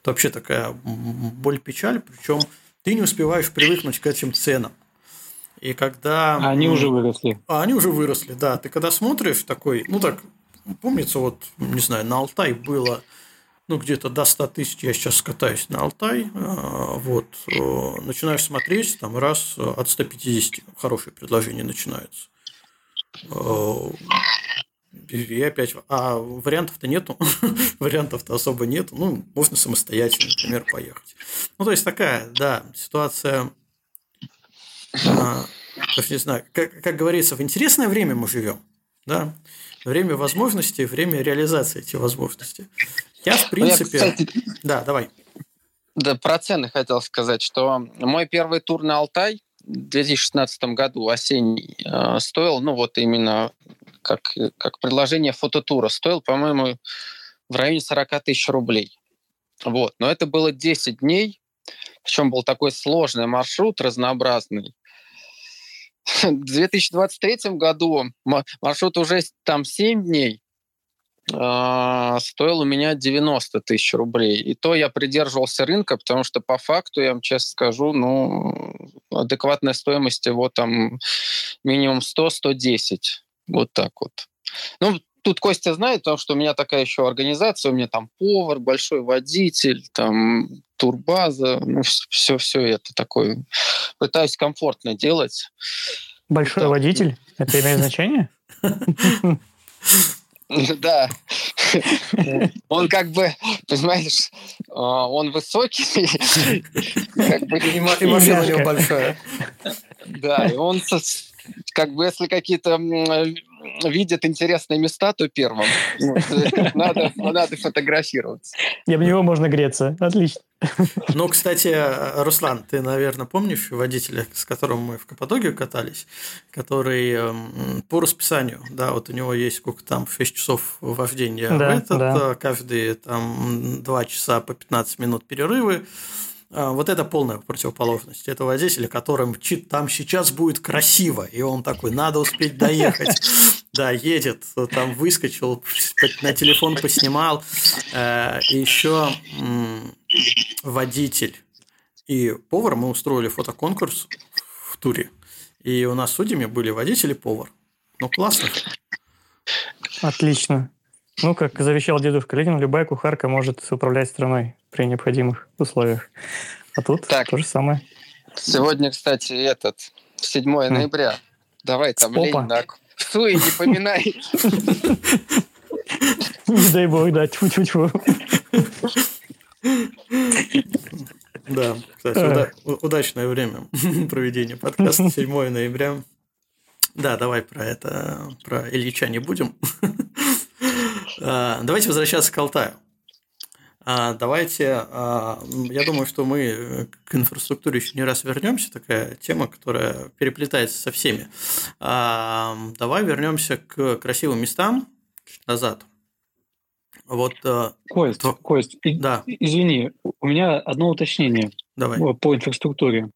Это вообще такая боль-печаль, причем ты не успеваешь привыкнуть к этим ценам. И когда... А они уже выросли. А они уже выросли, да. Ты когда смотришь такой, ну так, помнится, вот, не знаю, на Алтай было ну, где-то до 100 тысяч, я сейчас катаюсь на Алтай, а, вот, начинаешь смотреть, там раз от 150 хорошие предложения начинаются. И опять, а вариантов-то нету, [laughs] вариантов-то особо нету, ну, можно самостоятельно, например, поехать. Ну, то есть, такая, да, ситуация а, не знаю, как, как говорится, в интересное время мы живем, да, время возможностей, время реализации этих возможностей. Я, в принципе... Ну, я, кстати, да, давай. Да, про цены хотел сказать, что мой первый тур на Алтай в 2016 году, осенний, э, стоил, ну вот именно как, как предложение фототура, стоил, по-моему, в районе 40 тысяч рублей. Вот. Но это было 10 дней, причем был такой сложный маршрут, разнообразный. В 2023 году маршрут уже там 7 дней, э, стоил у меня 90 тысяч рублей. И то я придерживался рынка, потому что по факту, я вам честно скажу, ну, адекватная стоимость его там минимум 100-110. Вот так вот. Ну, тут Костя знает, потому что у меня такая еще организация, у меня там повар, большой водитель, там турбаза, ну, все, все это такое. Пытаюсь комфортно делать. Большой да. водитель? Это имеет [laughs] значение? [laughs] Да. Он как бы, понимаешь, а, он высокий, [laughs] как бы и машина у него большая. Да, и он как бы если какие-то видят интересные места, то первым. [laughs] Надо, надо фотографироваться. И об него можно греться. Отлично. Ну, кстати, Руслан, ты, наверное, помнишь водителя, с которым мы в Каппадокию катались, который эм, по расписанию, да, вот у него есть сколько там, 6 часов вождения да, в этот, да. Э, каждые там 2 часа по 15 минут перерывы, а, вот это полная противоположность. Это водитель, который мчит, там сейчас будет красиво, и он такой, надо успеть доехать. [laughs] Да, едет, там выскочил, на телефон поснимал. Э, и еще водитель и повар мы устроили фотоконкурс в туре. И у нас судьями были водитель и повар. Ну, классно. Отлично. Ну, как завещал дедушка Ленин, любая кухарка может управлять страной при необходимых условиях. А тут так. то же самое. Сегодня, кстати, этот, 7 mm. ноября. Давай там Опа. Ленина в суе не поминай. Не дай бог, да, тьфу-тьфу-тьфу. Да, кстати, уда- удачное время [laughs] проведения подкаста [laughs] 7 ноября. Да, давай про это, про Ильича не будем. [laughs] А, давайте возвращаться к Алтаю. А, давайте, а, я думаю, что мы к инфраструктуре еще не раз вернемся, такая тема, которая переплетается со всеми. Давай вернемся к красивым местам чуть назад. Вот, Кость, то... Кость, да. извини, у меня одно уточнение Давай. по инфраструктуре.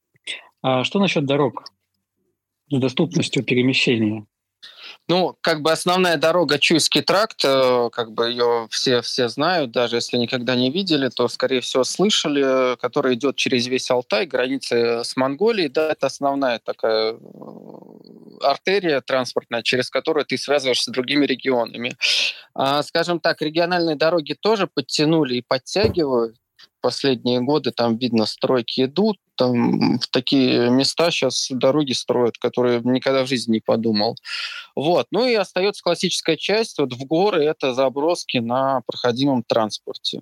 А что насчет дорог с доступностью перемещения? Ну, как бы основная дорога Чуйский тракт, э, как бы ее все, все знают, даже если никогда не видели, то, скорее всего, слышали, которая идет через весь Алтай, границы с Монголией. Да, это основная такая э, артерия транспортная, через которую ты связываешься с другими регионами. А, скажем так, региональные дороги тоже подтянули и подтягивают последние годы там видно стройки идут, там в такие места сейчас дороги строят, которые никогда в жизни не подумал. Вот. Ну и остается классическая часть, вот в горы это заброски на проходимом транспорте.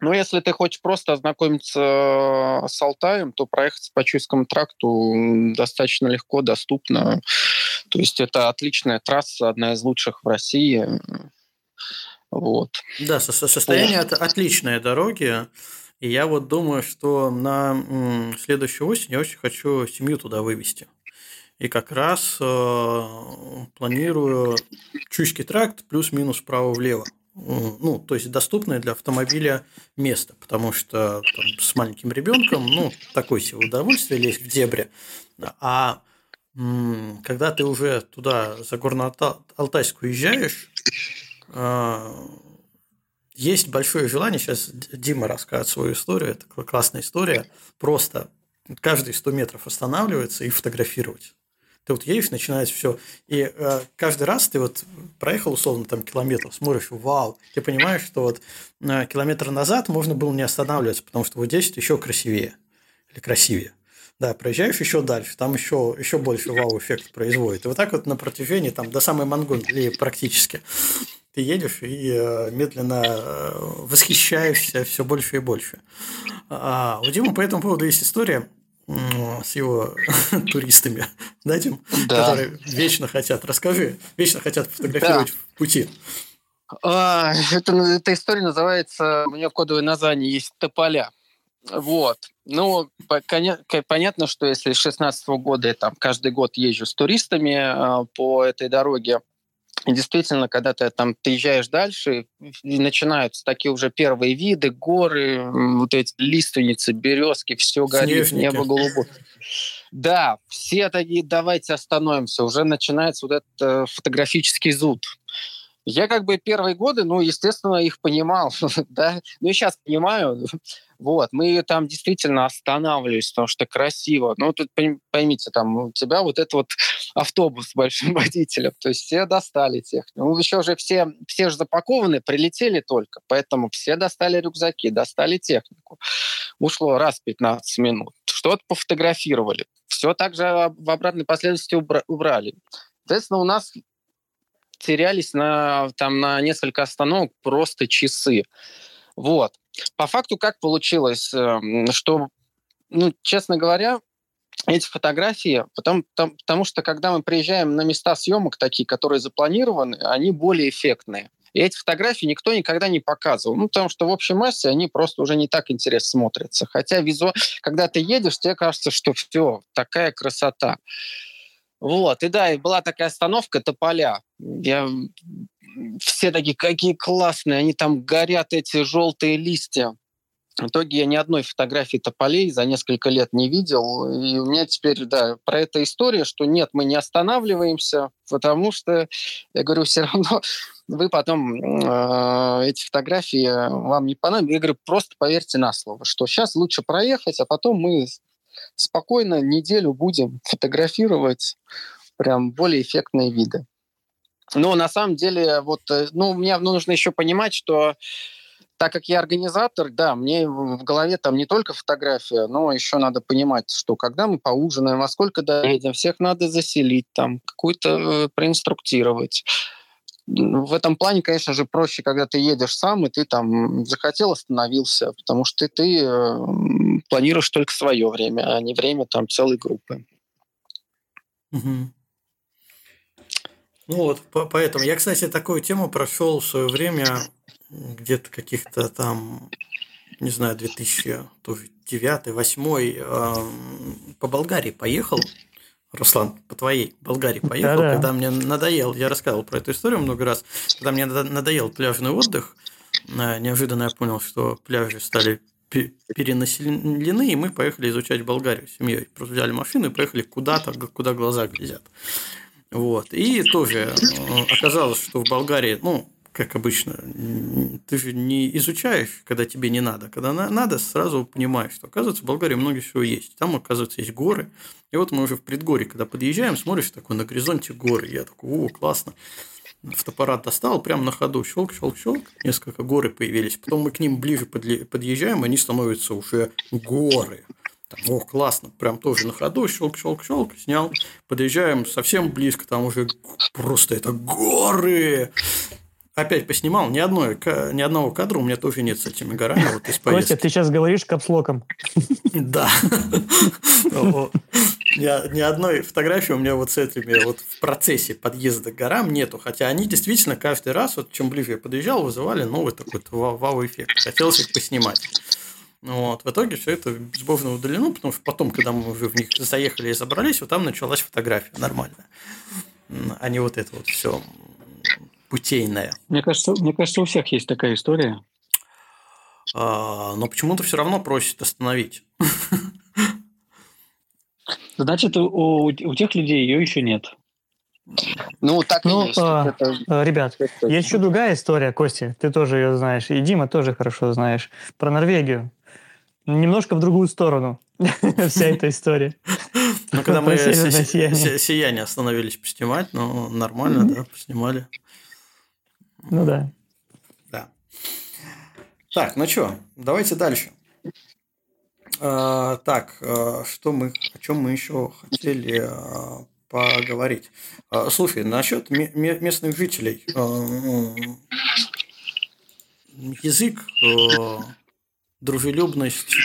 Но если ты хочешь просто ознакомиться с Алтаем, то проехать по Чуйскому тракту достаточно легко, доступно. То есть это отличная трасса, одна из лучших в России. Вот. Да, со состояние вот. отличное дороги. И я вот думаю, что на следующую осень я очень хочу семью туда вывести. И как раз э, планирую Чуйский тракт плюс-минус вправо-влево. Ну, то есть доступное для автомобиля место, потому что там, с маленьким ребенком, ну, такое себе удовольствие лезть в дебри. А когда ты уже туда, за Горно-Алтайск уезжаешь, э, есть большое желание, сейчас Дима расскажет свою историю, это классная история, просто каждые 100 метров останавливается и фотографировать. Ты вот едешь, начинается все. И э, каждый раз ты вот проехал условно там километр, смотришь, вау, ты понимаешь, что вот э, километр назад можно было не останавливаться, потому что вот здесь еще красивее или красивее. Да, проезжаешь еще дальше, там еще, еще больше вау-эффект производит. И вот так вот на протяжении там до самой Монголии практически ты едешь и э, медленно э, восхищаешься все больше и больше. А у Димы по этому поводу есть история с его [laughs] туристами, да, Дим? Да. Которые вечно хотят. Расскажи, вечно хотят фотографировать да. в пути. А, это, эта история называется, у нее кодовое название есть «Тополя». Вот. Ну, понятно, что если с 16 года я там каждый год езжу с туристами а, по этой дороге, и действительно, когда ты там приезжаешь дальше, и начинаются такие уже первые виды, горы, вот эти лиственницы, березки, все горит, Снежники. небо голубое. Да, все такие, давайте остановимся. Уже начинается вот этот э, фотографический зуд. Я как бы первые годы, ну, естественно, их понимал, [laughs] да, ну и сейчас понимаю, вот, мы там действительно останавливались, потому что красиво. Ну, тут поймите, там у тебя вот этот вот автобус с большим [laughs] водителем, то есть все достали технику. Ну, еще уже все, все же запакованы, прилетели только, поэтому все достали рюкзаки, достали технику. Ушло раз 15 минут, что-то пофотографировали. Все так же в обратной последовательности убрали. Соответственно, у нас терялись на, там, на несколько остановок просто часы. Вот. По факту как получилось, эм, что, ну, честно говоря, эти фотографии, потому, там, потому что когда мы приезжаем на места съемок такие, которые запланированы, они более эффектные. И эти фотографии никто никогда не показывал. Ну, потому что в общей массе они просто уже не так интересно смотрятся. Хотя визу... когда ты едешь, тебе кажется, что все, такая красота. Вот, и да, и была такая остановка Тополя. Я... Все такие, какие классные, они там горят, эти желтые листья. В итоге я ни одной фотографии тополей за несколько лет не видел. И у меня теперь, да, про это история, что нет, мы не останавливаемся, потому что, я говорю, все равно вы потом э, эти фотографии вам не понадобятся. Я говорю, просто поверьте на слово, что сейчас лучше проехать, а потом мы спокойно неделю будем фотографировать прям более эффектные виды. Но на самом деле, вот, э, ну, мне нужно еще понимать, что так как я организатор, да, мне в голове там не только фотография, но еще надо понимать, что когда мы поужинаем, во сколько доедем, всех надо заселить, там, какую-то э, проинструктировать. В этом плане, конечно же, проще, когда ты едешь сам, и ты там захотел, остановился, потому что ты, ты э, планируешь только свое время, а не время там целой группы. Угу. Ну вот, поэтому я, кстати, такую тему прошел в свое время, где-то каких-то там, не знаю, 2009-2008 э, по Болгарии поехал. Руслан, по твоей Болгарии поехал, Да-да. когда мне надоел, я рассказывал про эту историю много раз, когда мне надоел пляжный отдых, э, неожиданно я понял, что пляжи стали перенаселены, и мы поехали изучать Болгарию семьей. Просто взяли машину и поехали куда-то, куда глаза глядят. Вот. И тоже э, оказалось, что в Болгарии, ну, как обычно, ты же не изучаешь, когда тебе не надо. Когда надо, сразу понимаешь, что, оказывается, в Болгарии много всего есть. Там, оказывается, есть горы. И вот мы уже в предгорье, когда подъезжаем, смотришь такой на горизонте горы. Я такой, о, классно фотоаппарат достал, прямо на ходу, щелк, щелк, щелк, несколько горы появились. Потом мы к ним ближе подъезжаем, они становятся уже горы. Там, Ох, классно, прям тоже на ходу, щелк, щелк, щелк, снял. Подъезжаем совсем близко, там уже просто это горы. Опять поснимал. Ни, одной, ни одного кадра у меня тоже нет с этими горами. Вот из Костя, ты сейчас говоришь капслоком. Да. Ни одной фотографии у меня вот с этими вот в процессе подъезда к горам нету. Хотя они действительно каждый раз, вот чем ближе я подъезжал, вызывали новый такой вау-эффект. Хотелось их поснимать. Вот. В итоге все это безбожно удалено, потому что потом, когда мы уже в них заехали и забрались, вот там началась фотография нормальная. А не вот это вот все путейная. Мне кажется, мне кажется, у всех есть такая история. А, но почему-то все равно просит остановить. Значит, у, у тех людей ее еще нет. Ну, так ну, и есть. А, это... А, ребят, это... есть еще другая история, Костя, ты тоже ее знаешь, и Дима тоже хорошо знаешь, про Норвегию. Немножко в другую сторону [laughs] вся эта история. Ну, когда мы сияние остановились поснимать, ну, нормально, да, поснимали. Ну да. Да. Так, ну что, давайте дальше. А, так, а, что мы, о чем мы еще хотели а, поговорить? А, слушай, насчет местных жителей. А, язык, дружелюбность,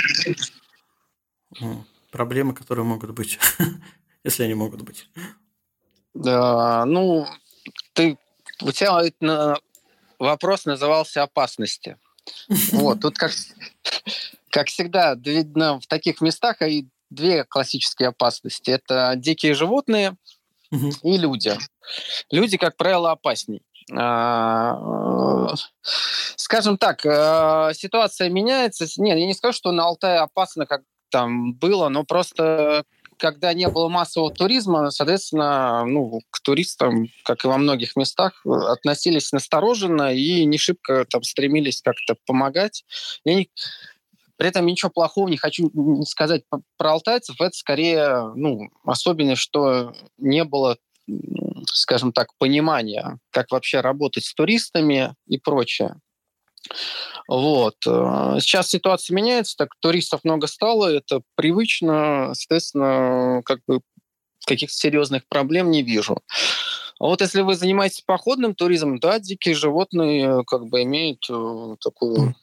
проблемы, которые могут быть, [laughs] если они могут быть. Да, ну, ты у тебя вопрос назывался опасности. Вот, тут как, как всегда, видно в таких местах и две классические опасности. Это дикие животные и люди. Люди, как правило, опасней. А, скажем так, а, ситуация меняется. Нет, я не скажу, что на Алтае опасно, как там было, но просто когда не было массового туризма, соответственно, ну, к туристам, как и во многих местах, относились настороженно и не шибко там стремились как-то помогать. Я не, при этом ничего плохого не хочу сказать про алтайцев. Это скорее ну, особенность, что не было, скажем так, понимания, как вообще работать с туристами и прочее. Вот. Э, сейчас ситуация меняется, так туристов много стало, это привычно, соответственно, как бы каких-то серьезных проблем не вижу. А вот если вы занимаетесь походным туризмом, да, дикие животные как бы имеют э, такую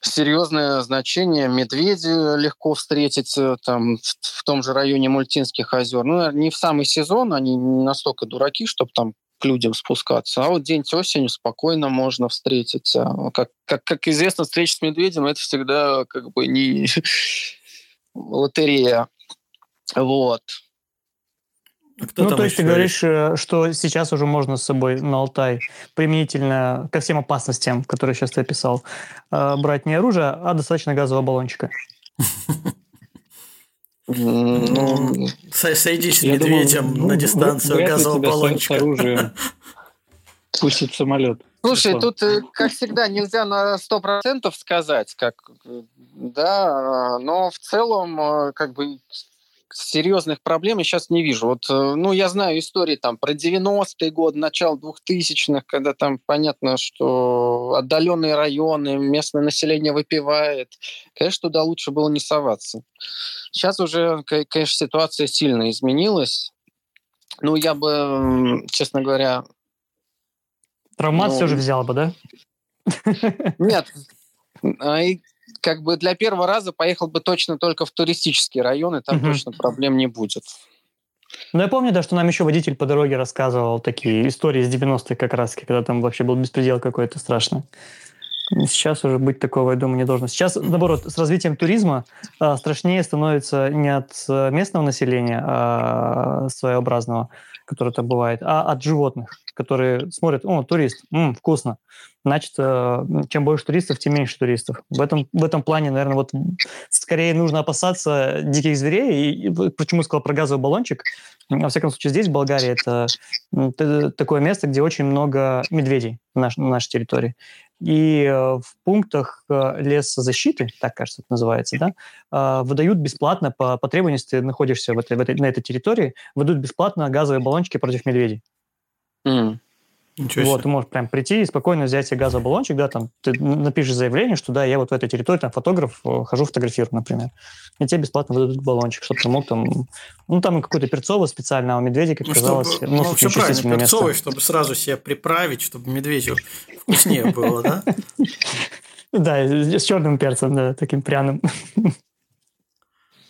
серьезное значение. Медведи легко встретить э, там, в, в том же районе Мультинских озер. Ну, не в самый сезон, они не настолько дураки, чтобы там к людям спускаться. А вот день осенью спокойно можно встретить. А, как, как, как известно, встреча с медведем это всегда как бы не [laughs] лотерея. Вот. А кто ну, то есть ты говоришь, э, что сейчас уже можно с собой на Алтай применительно ко всем опасностям, которые сейчас ты описал, э, брать не оружие, а достаточно газового баллончика. [laughs] Ну, сойдись с медведем ну, на дистанцию газового баллончика. [laughs] Пустит самолет. Слушай, тут, э, как всегда, нельзя на сто процентов сказать, как, да, но в целом, э, как бы, серьезных проблем я сейчас не вижу. Вот, э, ну, я знаю истории там про 90-е годы, начало 2000-х, когда там понятно, что отдаленные районы, местное население выпивает. Конечно, туда лучше было не соваться. Сейчас уже, конечно, ситуация сильно изменилась. Ну, я бы, честно говоря... Травмат ну, все же взял бы, да? Нет, а как бы для первого раза поехал бы точно только в туристические районы, там угу. точно проблем не будет. Ну, я помню, да, что нам еще водитель по дороге рассказывал такие истории из 90-х как раз, когда там вообще был беспредел какой-то страшный. Сейчас уже быть такого, я думаю, не должно. Сейчас, наоборот, с развитием туризма а, страшнее становится не от э, местного населения а, своеобразного, которое там бывает, а от животных, которые смотрят, о, турист, м, вкусно. Значит, э, чем больше туристов, тем меньше туристов. В этом, в этом плане, наверное, вот скорее нужно опасаться диких зверей. И, почему сказал про газовый баллончик? Во всяком случае, здесь, в Болгарии, это, такое место, где очень много медведей на, наш, на нашей территории. И э, в пунктах э, лесозащиты, так кажется, это называется, да, выдают бесплатно, по, по требованию, если ты находишься в этой, в этой, на этой территории, выдают бесплатно газовые баллончики против медведей. Mm. Ничего вот, себе. ты можешь прям прийти и спокойно взять себе газовый баллончик, да, там, ты напишешь заявление, что да, я вот в этой территории, там, фотограф, э, хожу фотографирую, например. И тебе бесплатно выдадут баллончик, чтобы ты мог там, ну, там какой-то перцовый специально, а у медведя, как ну, казалось, чтобы, ну, все правильно, перцовый, чтобы сразу себе приправить, чтобы медведю вкуснее было, да? [laughs] Да, с черным перцем, да, таким пряным.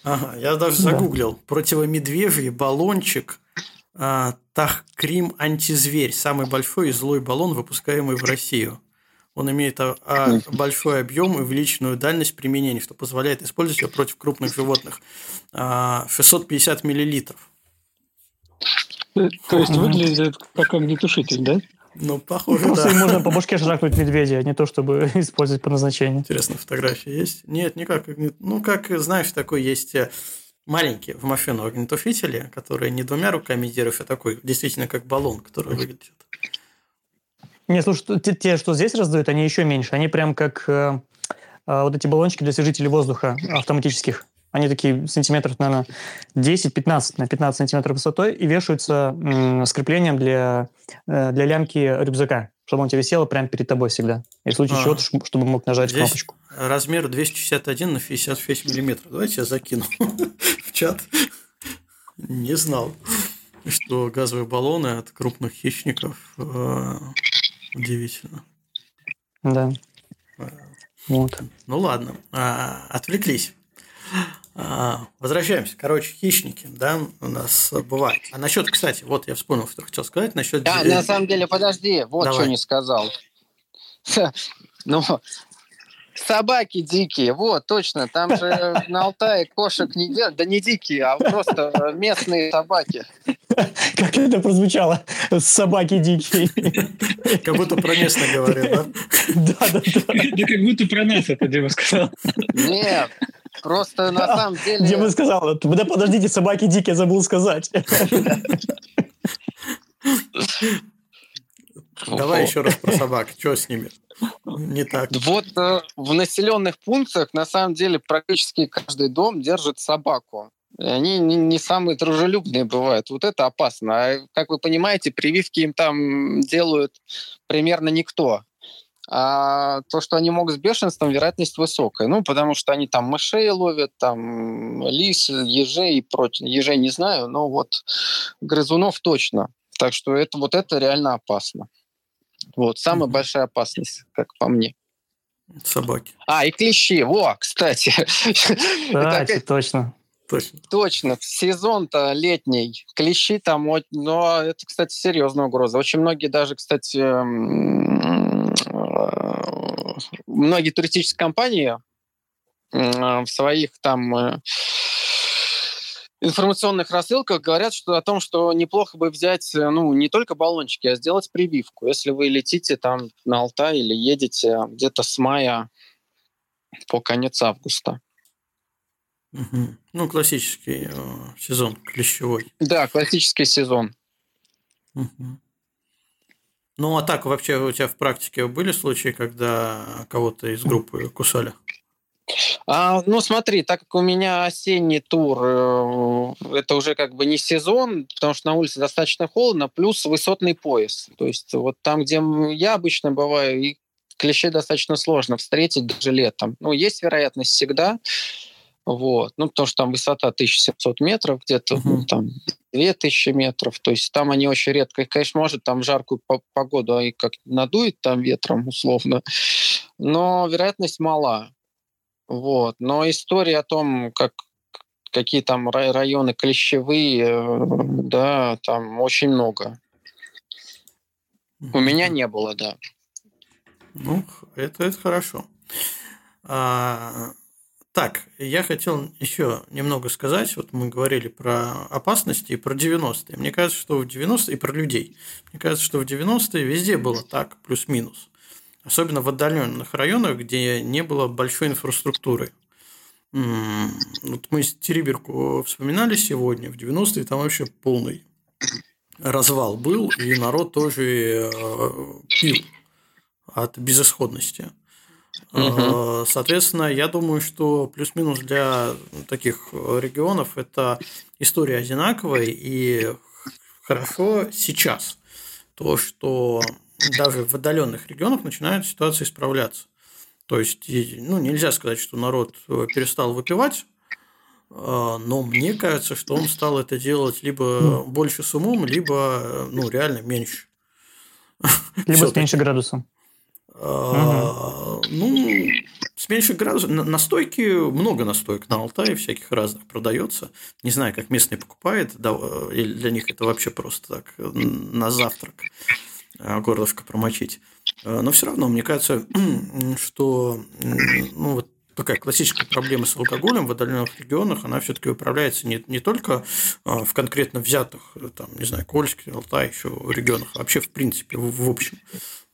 Ага, я даже загуглил. Противомедвежий баллончик Тахкрим антизверь. Самый большой и злой баллон, выпускаемый в Россию. Он имеет а, а, большой объем и увеличенную дальность применения, что позволяет использовать его против крупных животных. А, 650 миллилитров. То есть выглядит как огнетушитель, да? Ну, похоже, Просто да. можно по башке шарахнуть медведя, а не то, чтобы [laughs] использовать по назначению. Интересно, фотография есть? Нет, никак. Ну, как, знаешь, такой есть э, маленький в машину огнетушители, которые не двумя руками держишь, а такой действительно как баллон, который выглядит. Не, слушай, те, те, что здесь раздают, они еще меньше. Они прям как э, э, вот эти баллончики для освежителей воздуха автоматических. Они такие сантиметров, наверное, 10-15 на 15 сантиметров высотой и вешаются м, скреплением для, э, для лямки рюкзака, чтобы он тебе висел прямо перед тобой всегда. И в случае а, чего, чтобы мог нажать Здесь кнопочку. Размер 261 на 56 миллиметров. Давайте я закину [laughs] в чат. Не знал, что газовые баллоны от крупных хищников э, удивительно. Да. Э, вот. Ну ладно, а, отвлеклись. А, возвращаемся. Короче, хищники, да, у нас бывают. А насчет, кстати, вот я вспомнил, что хотел сказать насчет... Да, на самом деле, подожди, вот Давай. что не сказал. [laughs] Ну, Собаки дикие, вот, точно. Там же на Алтае кошек не делают. Да не дикие, а просто местные собаки. Как это прозвучало? Собаки дикие. Как будто про местных говорил, да? Да, да, да. Да как будто про нас это Дима сказал. Нет, просто на [laughs] самом деле... Дима сказал, да подождите, собаки дикие, забыл сказать. Давай еще раз про собак. Что с ними? Не так. Вот э, в населенных пунктах на самом деле практически каждый дом держит собаку. И они не, не самые дружелюбные бывают. Вот это опасно. А, как вы понимаете, прививки им там делают примерно никто. А то, что они могут с бешенством, вероятность высокая. Ну, потому что они там мышей ловят, там лис, ежей и прочее. Ежей не знаю, но вот грызунов точно. Так что это, вот это реально опасно. Вот, самая mm-hmm. большая опасность, как по мне. Собаки. А, и клещи. Во, кстати. [laughs] Кстати, точно. Точно. Точно. Сезон-то летний. Клещи там, но это, кстати, серьезная угроза. Очень многие даже, кстати, многие туристические компании в своих там э, информационных рассылках говорят что, о том, что неплохо бы взять э, ну, не только баллончики, а сделать прививку. Если вы летите там на Алтай или едете где-то с мая по конец августа. Угу. Ну, классический э, сезон клещевой. Да, классический сезон. Угу. Ну, а так вообще у тебя в практике были случаи, когда кого-то из группы кусали? А, ну, смотри, так как у меня осенний тур, э, это уже как бы не сезон, потому что на улице достаточно холодно, плюс высотный пояс. То есть вот там, где я обычно бываю, и клещей достаточно сложно встретить даже летом. Ну, есть вероятность всегда, вот. Ну, потому что там высота 1700 метров, где-то uh-huh. ну, там 2000 метров. То есть там они очень редко. конечно, может там в жаркую погоду и как надует там ветром условно, но вероятность мала. Вот. Но история о том, как какие там районы клещевые, э, да, там очень много. У меня не было, да. Ну, это, это хорошо. А, так, я хотел еще немного сказать. Вот мы говорили про опасности и про 90-е. Мне кажется, что в 90-е и про людей. Мне кажется, что в 90-е везде было так, плюс-минус особенно в отдаленных районах, где не было большой инфраструктуры. Вот мы Териберку вспоминали сегодня, в 90-е там вообще полный развал был, и народ тоже э, пил от безысходности. Угу. Соответственно, я думаю, что плюс-минус для таких регионов эта история одинаковая и хорошо сейчас – то, что даже в отдаленных регионах начинают ситуации исправляться. То есть, ну, нельзя сказать, что народ э, перестал выпивать, а, но мне кажется, что он стал это делать либо больше с умом, либо, ну, реально меньше. Либо с меньше градусом. А, ну, с меньших градусов. Настойки, много настоек на Алтае всяких разных продается. Не знаю, как местный покупает, или для них это вообще просто так на завтрак горлышко промочить. Но все равно, мне кажется, [clears throat] что ну, вот такая классическая проблема с алкоголем в отдаленных регионах, она все-таки управляется не, не только в конкретно взятых, там, не знаю, Кольск, Алтай, еще регионах, а вообще в принципе, в, в общем.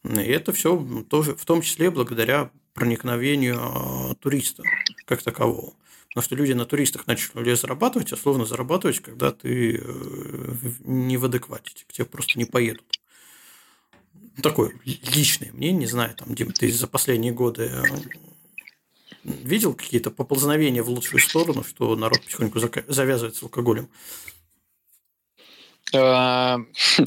И это все тоже, в том числе благодаря проникновению а, туриста как такового. Потому что люди на туристах начали зарабатывать, а словно зарабатывать, когда ты э, не в адеквате, к тебе просто не поедут. Такое личное мнение, не знаю, там, Дим, ты за последние годы э, видел какие-то поползновения в лучшую сторону, что народ потихоньку завязывается алкоголем? А,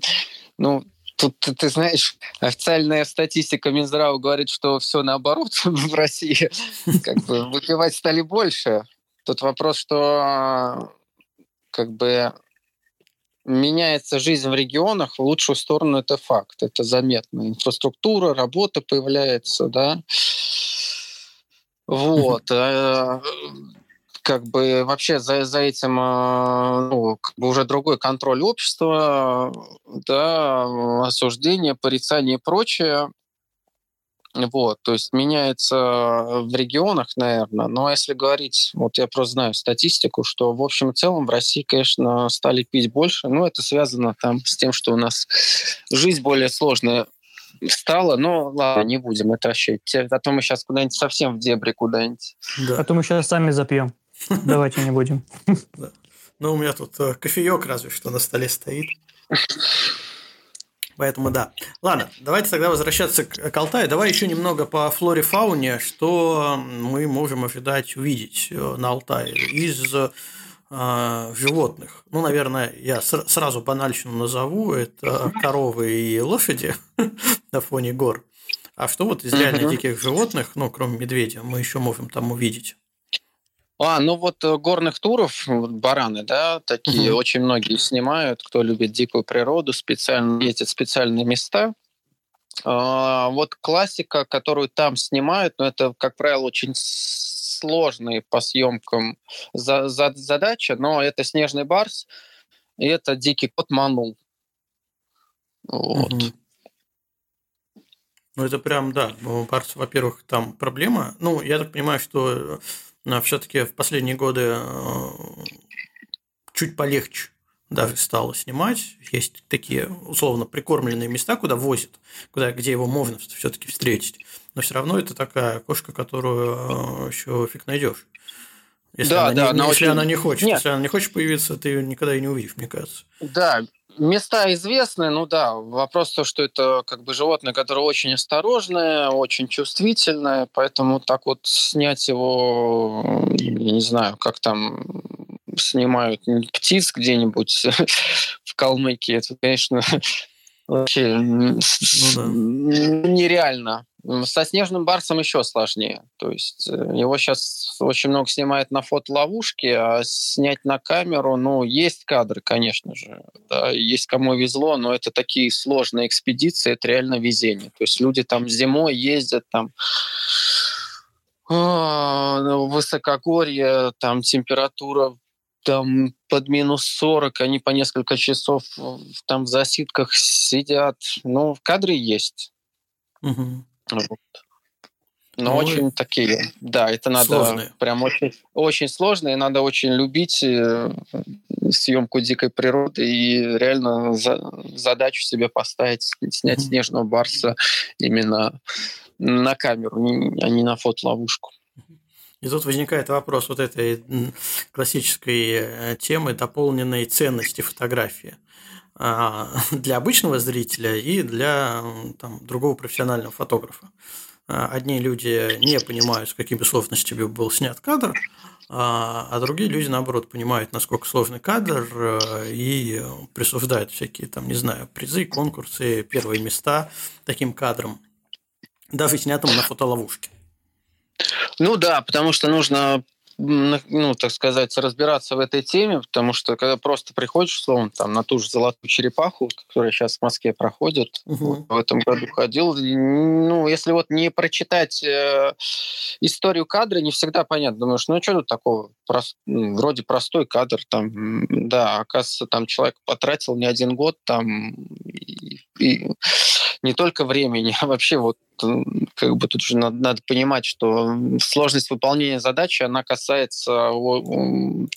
[laughs] ну, Тут, ты, ты знаешь, официальная статистика Минздрава говорит, что все наоборот [laughs] в России. Как бы выпивать стали больше. Тут вопрос, что как бы меняется жизнь в регионах в лучшую сторону, это факт, это заметно. Инфраструктура, работа появляется, да. Вот как бы вообще за, за этим а, ну, как бы уже другой контроль общества, да, осуждение, порицание и прочее. Вот, то есть меняется в регионах, наверное, но если говорить, вот я просто знаю статистику, что в общем и целом в России, конечно, стали пить больше, но это связано там с тем, что у нас жизнь более сложная стала, но ладно, не будем это вообще. А то мы сейчас куда-нибудь совсем в дебри куда-нибудь. Да. А то мы сейчас сами запьем. Давайте не будем. [laughs] Ну, у меня тут э, кофеек разве что на столе стоит. Поэтому да. Ладно, давайте тогда возвращаться к Алтаю. Давай еще немного по флоре фауне, что мы можем ожидать увидеть э, на Алтае из э, животных. Ну, наверное, я сразу банальщину назову. Это коровы и лошади [laughs] на фоне гор. А что вот из реально диких животных, ну, кроме медведя, мы еще можем там увидеть? А, ну вот э, горных туров, бараны, да, такие угу. очень многие снимают, кто любит дикую природу, специально ездят в специальные места. А, вот классика, которую там снимают, ну это, как правило, очень сложные по съемкам за, за, задача, но это снежный барс и это дикий кот Манул. Вот. Угу. Ну, это прям, да, барс, во-первых, там проблема. Ну, я так понимаю, что но все-таки в последние годы э, чуть полегче даже стало снимать. Есть такие условно прикормленные места, куда возят, куда, где его можно все-таки встретить. Но все равно это такая кошка, которую э, еще фиг найдешь. Если, да, она, да, не, если очень... она не хочет. Нет. Если она не хочет появиться, ты ее никогда и не увидишь, мне кажется. Да, Места известны, ну да. Вопрос то, что это как бы животное, которое очень осторожное, очень чувствительное, поэтому так вот снять его, я не знаю, как там снимают птиц где-нибудь [laughs] в Калмыкии, это, конечно, [laughs] вообще ну, да. нереально. Со снежным барсом еще сложнее. То есть э, его сейчас очень много снимают на фотоловушке, а снять на камеру, ну, есть кадры, конечно же. Да, есть кому везло, но это такие сложные экспедиции, это реально везение. То есть люди там зимой ездят, там а, ну, высокогорье, там температура там под минус 40, они по несколько часов там в засидках сидят. Ну, кадры есть. Угу. Вот. Но ну, очень такие, да, это надо сложные. прям очень, очень сложно, и надо очень любить э, съемку дикой природы и реально за, задачу себе поставить, снять mm-hmm. снежного барса именно на камеру, а не на фотоловушку. И тут возникает вопрос вот этой классической э, темы дополненной ценности фотографии. А, для обычного зрителя и для там, другого профессионального фотографа. А, одни люди не понимают, с какими сложностями был снят кадр, а, а другие люди, наоборот, понимают, насколько сложный кадр э, и присуждают всякие, там, не знаю, призы, конкурсы, первые места таким кадрам, даже снятым на фотоловушке. Ну да, потому что нужно ну, так сказать, разбираться в этой теме, потому что когда просто приходишь, условно, там, на ту же золотую черепаху, которая сейчас в Москве проходит, угу. в этом году ходил, ну, если вот не прочитать э, историю кадра, не всегда понятно. Думаешь, ну, что тут такого? Прост, ну, вроде простой кадр, там, да, оказывается, там человек потратил не один год, там, и, и не только времени, [laughs] а вообще вот как бы тут уже надо, надо понимать, что сложность выполнения задачи, она касается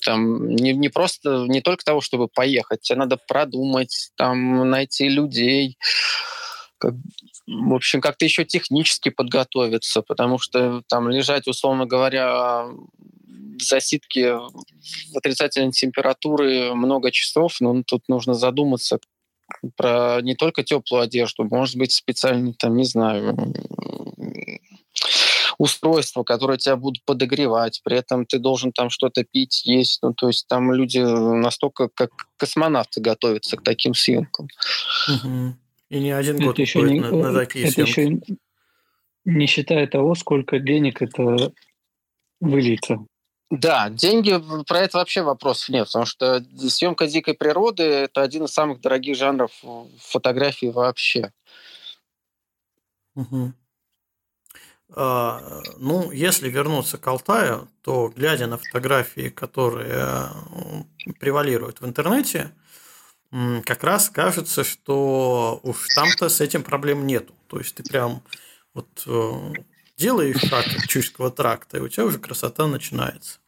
там, не, не просто, не только того, чтобы поехать, тебе надо продумать, там, найти людей, как, в общем, как-то еще технически подготовиться, потому что там лежать, условно говоря, в засидке в отрицательной температуры много часов, но ну, тут нужно задуматься, про не только теплую одежду, может быть, специальный, там, не знаю, устройства, которые тебя будут подогревать, при этом ты должен там что-то пить, есть. Ну, то есть там люди настолько, как космонавты, готовятся к таким съемкам. Угу. И не один год это еще не, на, на такие это съемки. еще не считая того, сколько денег это выльется. Да, деньги, про это вообще вопросов нет, потому что съемка дикой природы – это один из самых дорогих жанров фотографии вообще. Угу. А, ну, если вернуться к Алтаю, то, глядя на фотографии, которые превалируют в интернете, как раз кажется, что уж там-то с этим проблем нету. То есть ты прям вот делаешь шаг от Чуйского тракта, и у тебя уже красота начинается.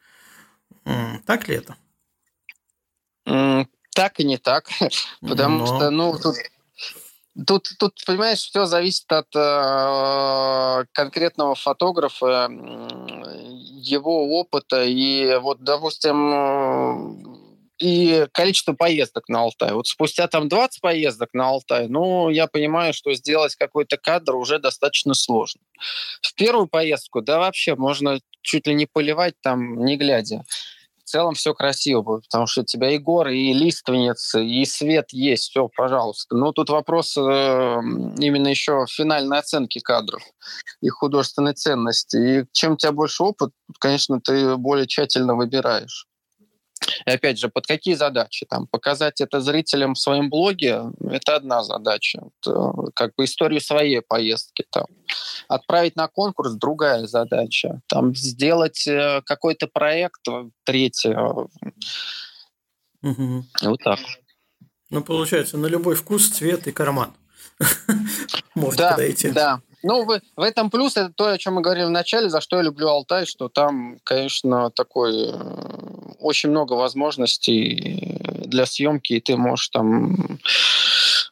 Так ли это? Так и не так, [laughs] потому Но... что, ну, тут Тут, тут, понимаешь, все зависит от э, конкретного фотографа, его опыта и вот, допустим, и количество поездок на Алтай. Вот спустя там 20 поездок на Алтай, ну, я понимаю, что сделать какой-то кадр уже достаточно сложно. В первую поездку, да, вообще можно чуть ли не поливать там, не глядя. В целом все красиво будет, потому что у тебя и горы, и лиственницы, и свет есть, все, пожалуйста. Но тут вопрос э, именно еще финальной оценки кадров, их художественной ценности. И чем у тебя больше опыт, конечно, ты более тщательно выбираешь. И опять же, под какие задачи? Там, показать это зрителям в своем блоге – это одна задача. Это, как бы историю своей поездки. Там. Отправить на конкурс – другая задача. Там, сделать э, какой-то проект – третья. Угу. Вот так. Ну, получается, на любой вкус, цвет и карман. [laughs] Может да, подойти. Да, ну, в, в этом плюс это то, о чем мы говорили в начале, за что я люблю Алтай, что там, конечно, такой э, очень много возможностей для съемки, и ты можешь там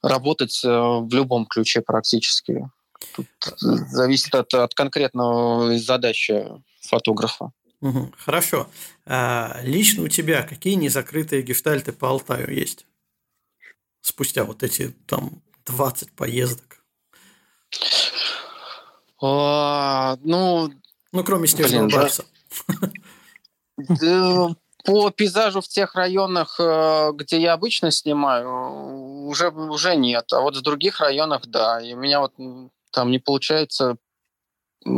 работать э, в любом ключе практически. Тут зависит от, от конкретного задачи фотографа. Угу, хорошо. А, лично у тебя какие незакрытые гештальты по Алтаю есть? Спустя вот эти там 20 поездок. А, ну, ну, кроме снежного блин, барса. Да, по пейзажу в тех районах, э, где я обычно снимаю, уже, уже нет. А вот в других районах, да. И у меня вот там не получается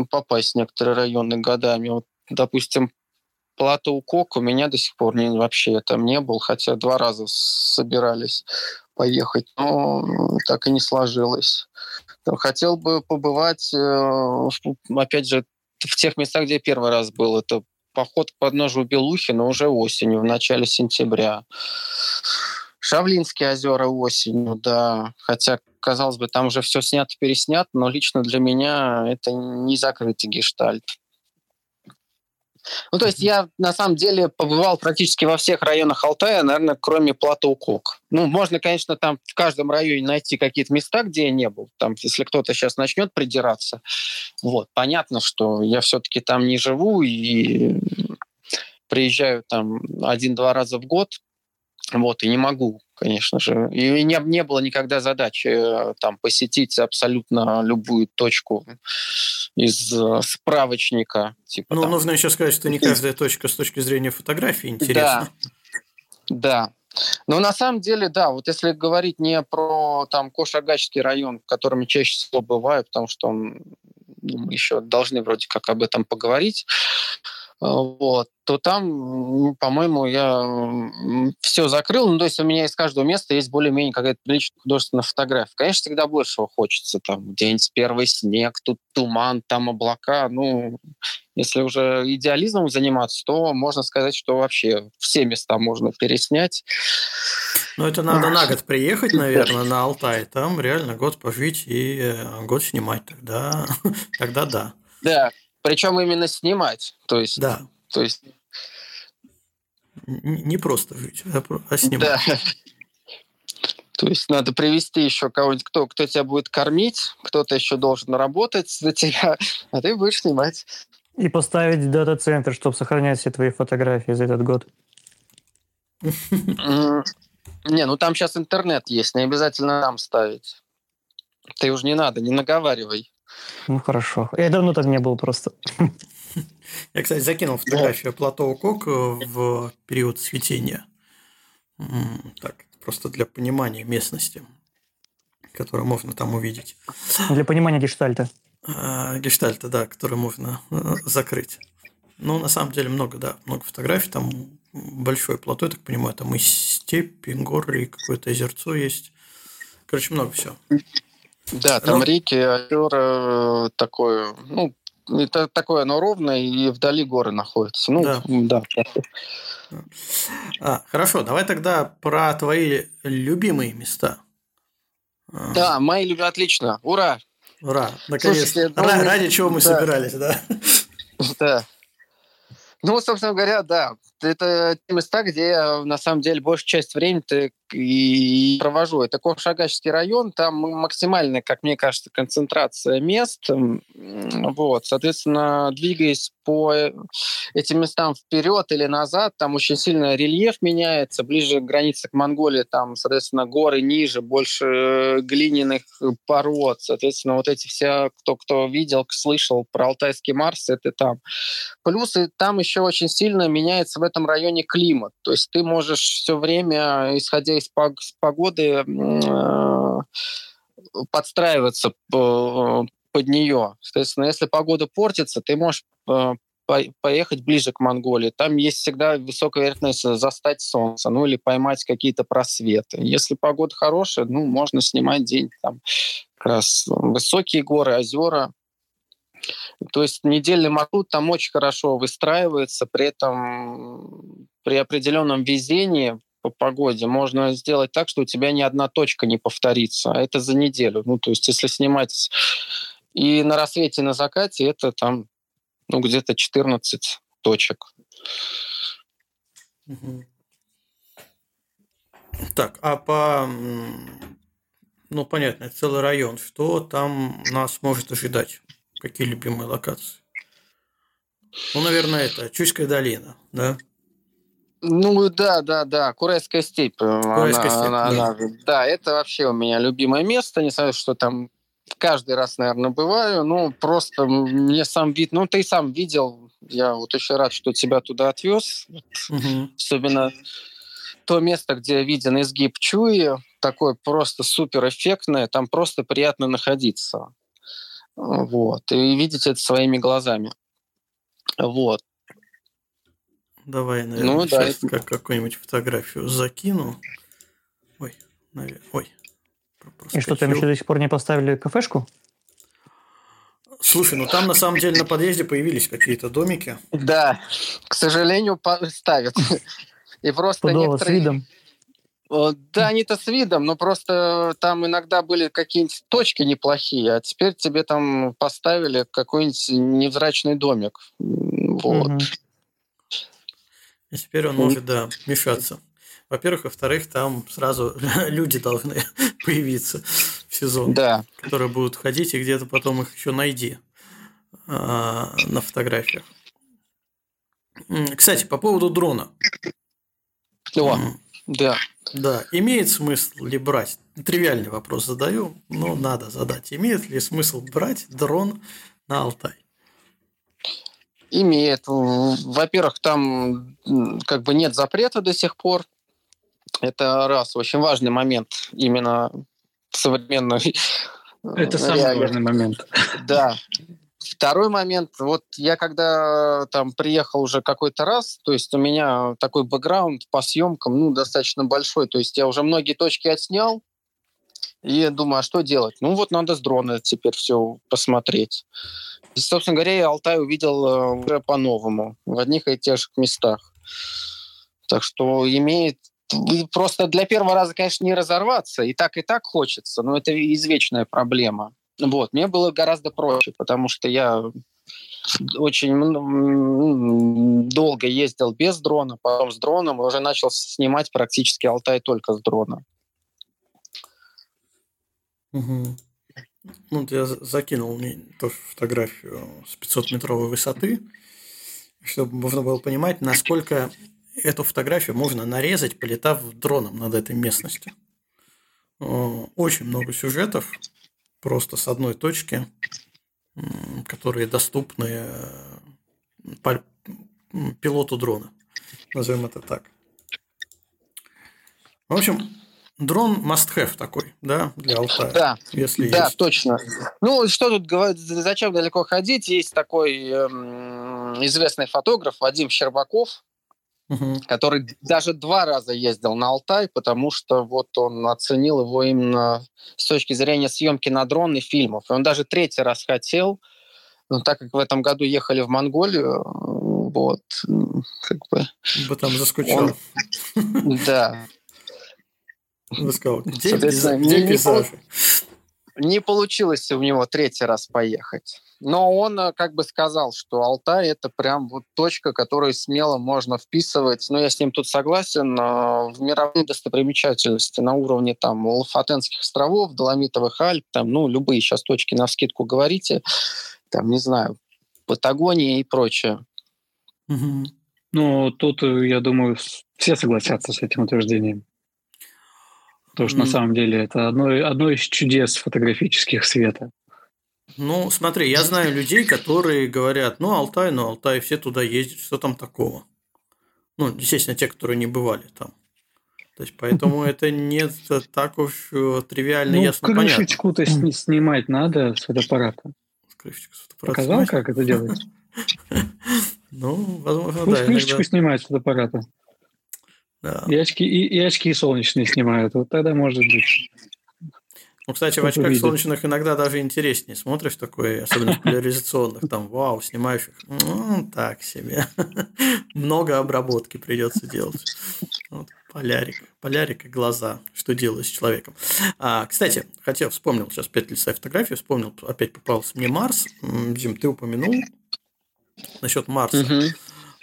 попасть в некоторые районы годами. Вот, допустим, Плата Кок у меня до сих пор не, вообще там не был, хотя два раза собирались поехать, но так и не сложилось. Хотел бы побывать, э, опять же, в тех местах, где я первый раз был. Это поход к подножию Белухи, но уже осенью, в начале сентября. Шавлинские озера осенью, да. Хотя, казалось бы, там уже все снято-переснято, но лично для меня это не закрытый гештальт. Ну, то есть я, на самом деле, побывал практически во всех районах Алтая, наверное, кроме плато Кок. Ну, можно, конечно, там в каждом районе найти какие-то места, где я не был. Там, если кто-то сейчас начнет придираться, вот, понятно, что я все-таки там не живу и приезжаю там один-два раза в год, вот, и не могу, конечно же. И не, не было никогда задачи э, там посетить абсолютно любую точку из э, справочника. Типа, ну, там. нужно еще сказать, что не каждая точка с точки зрения фотографии интересна. Да, да. Но на самом деле, да, вот если говорить не про там Кошагачский район, в котором я чаще всего бываю, потому что он, ну, мы еще должны вроде как об этом поговорить, вот, то там, по-моему, я все закрыл. Ну, то есть у меня из каждого места есть более-менее какая-то приличная художественная фотография. Конечно, всегда большего хочется. Там где-нибудь первый снег, тут туман, там облака. Ну, если уже идеализмом заниматься, то можно сказать, что вообще все места можно переснять. Ну, это надо на год приехать, наверное, на Алтай. Там реально год пожить и э, год снимать. Тогда, [laughs] тогда да. Да, причем именно снимать. То есть, да. То есть... Не просто жить, а, а снимать. Да. То есть надо привести еще кого-нибудь, кто, кто тебя будет кормить, кто-то еще должен работать за тебя, а ты будешь снимать. И поставить дата-центр, чтобы сохранять все твои фотографии за этот год. Не, ну там сейчас интернет есть, не обязательно там ставить. Ты уже не надо, не наговаривай. Ну хорошо. Я давно там не был просто. Я, кстати, закинул фотографию плато Кок в период цветения. Так, просто для понимания местности, которую можно там увидеть. Для понимания гештальта. А, гештальта, да, который можно э, закрыть. Ну, на самом деле много, да, много фотографий. Там большое плато, я так понимаю, там и степь, и горы, и какое-то озерцо есть. Короче, много всего. Да, там Но... реки, озера, такое, ну, это такое оно ровное, и вдали горы находятся. Ну, да. да. А, хорошо, давай тогда про твои любимые места. А. Да, мои любимые, отлично, ура! Ура, наконец-то. Ну, ради чего мы да. собирались, да? Да. Ну, собственно говоря, да. Это те места, где я, на самом деле, большую часть времени и провожу. Это Ковшагачский район, там максимальная, как мне кажется, концентрация мест. Вот, соответственно, двигаясь по э, этим местам вперед или назад, там очень сильно рельеф меняется, ближе к границе к Монголии, там, соответственно, горы ниже, больше э, глиняных пород, соответственно, вот эти все, кто, кто видел, слышал про Алтайский Марс, это там. Плюсы там еще очень сильно меняется в этом районе климат, то есть ты можешь все время, исходя из погоды, э, подстраиваться под нее. Соответственно, если погода портится, ты можешь э, поехать ближе к Монголии. Там есть всегда высокая вероятность застать солнце, ну или поймать какие-то просветы. Если погода хорошая, ну, можно снимать день там как раз высокие горы, озера. То есть недельный маршрут там очень хорошо выстраивается, при этом при определенном везении по погоде можно сделать так, что у тебя ни одна точка не повторится, а это за неделю. Ну, то есть если снимать и на рассвете, и на закате это там ну, где-то 14 точек. Так, а по... Ну, понятно, целый район. Что там нас может ожидать? Какие любимые локации? Ну, наверное, это Чуйская долина, да? Ну да, да, да, Курайская степь. Курайская она, степь, она, да. Она, да, это вообще у меня любимое место. Не знаю, что там каждый раз, наверное, бываю. Ну, просто мне сам вид... Ну, ты сам видел. Я вот очень рад, что тебя туда отвез. Угу. Особенно то место, где виден изгиб Чуи, такое просто супер эффектное, там просто приятно находиться. Вот. И видеть это своими глазами. Вот. Давай, наверное, ну, сейчас да. как какую-нибудь фотографию закину. Ой, наверное. Ой, и что, там еще до сих пор не поставили кафешку? Слушай, ну там на самом деле на подъезде появились какие-то домики. Да, к сожалению, ставят. [laughs] И просто Пудово, некоторые... с видом. Да, они-то с видом, но просто там иногда были какие-нибудь точки неплохие, а теперь тебе там поставили какой-нибудь невзрачный домик. Вот. Угу. И теперь он может, да, мешаться. Во-первых, во-вторых, там сразу [laughs] люди должны [laughs] появиться в сезон, да. которые будут ходить, и где-то потом их еще найди а, на фотографиях. Кстати, по поводу дрона. О, да. Да, имеет смысл ли брать? Тривиальный вопрос задаю, но надо задать. Имеет ли смысл брать дрон на Алтай? Имеет. Во-первых, там как бы нет запрета до сих пор. Это раз, очень важный момент именно современной Это самый важный момент. Да. Второй момент, вот я когда там приехал уже какой-то раз, то есть у меня такой бэкграунд по съемкам, ну, достаточно большой, то есть я уже многие точки отснял, и думаю, а что делать? Ну вот надо с дрона теперь все посмотреть. И, собственно говоря, я Алтай увидел э, уже по-новому, в одних и тех же местах. Так что имеет просто для первого раза, конечно, не разорваться. И так, и так хочется, но это извечная проблема. Вот. Мне было гораздо проще, потому что я очень долго ездил без дрона, потом с дроном, и уже начал снимать практически Алтай только с дрона. Угу. Ну, я закинул мне тоже фотографию с 500-метровой высоты, чтобы можно было понимать, насколько эту фотографию можно нарезать, полетав дроном над этой местностью. Очень много сюжетов просто с одной точки, которые доступны э, пилоту дрона. Назовем это так. В общем, дрон must have такой, да, для Алтая. Да, если да, есть. точно. Ну, что тут говорить, зачем далеко ходить? Есть такой эм, известный фотограф Вадим Щербаков, угу. который даже два раза ездил на Алтай, потому что вот он оценил его именно с точки зрения съемки на дрон и фильмов. И он даже третий раз хотел, но так как в этом году ехали в Монголию, вот, как бы... Бы там заскучал. Он, да. Он сказал, где, где пейзажи? Не получилось у него третий раз поехать. Но он э, как бы сказал, что Алтай это прям вот точка, которую смело можно вписывать. Но я с ним тут согласен. Э, в мировые достопримечательности на уровне там Лафатенских островов, Доломитовых Альп, там, ну, любые сейчас точки на скидку говорите, там, не знаю, Патагония и прочее. Угу. Ну, тут, э, я думаю, все согласятся с этим утверждением. Потому что mm. на самом деле это одно, одно из чудес фотографических света. Ну, смотри, я знаю людей, которые говорят, ну, Алтай, ну, Алтай, все туда ездят, что там такого? Ну, естественно, те, которые не бывали там. То есть, поэтому это не так уж э, тривиально, ну, ясно, понятно. крышечку-то снимать надо с фотоаппарата. Крышечку с фотоаппарата Показал, снимать? как это делать? [laughs] Ну, возможно, да. крышечку снимать с фотоаппарата. Да. И очки, и, и очки солнечные снимают. Вот тогда может быть. Ну, кстати, в очках увидит. солнечных иногда даже интереснее смотришь такой, особенно в поляризационных, там, вау, снимаешь их, ну, так себе. [laughs] Много обработки придется делать. Вот, полярик, полярик и глаза, что делать с человеком. А, кстати, хотел, вспомнил, сейчас опять листаю фотографию, вспомнил, опять попался мне Марс. Дим, ты упомянул насчет Марса. Угу.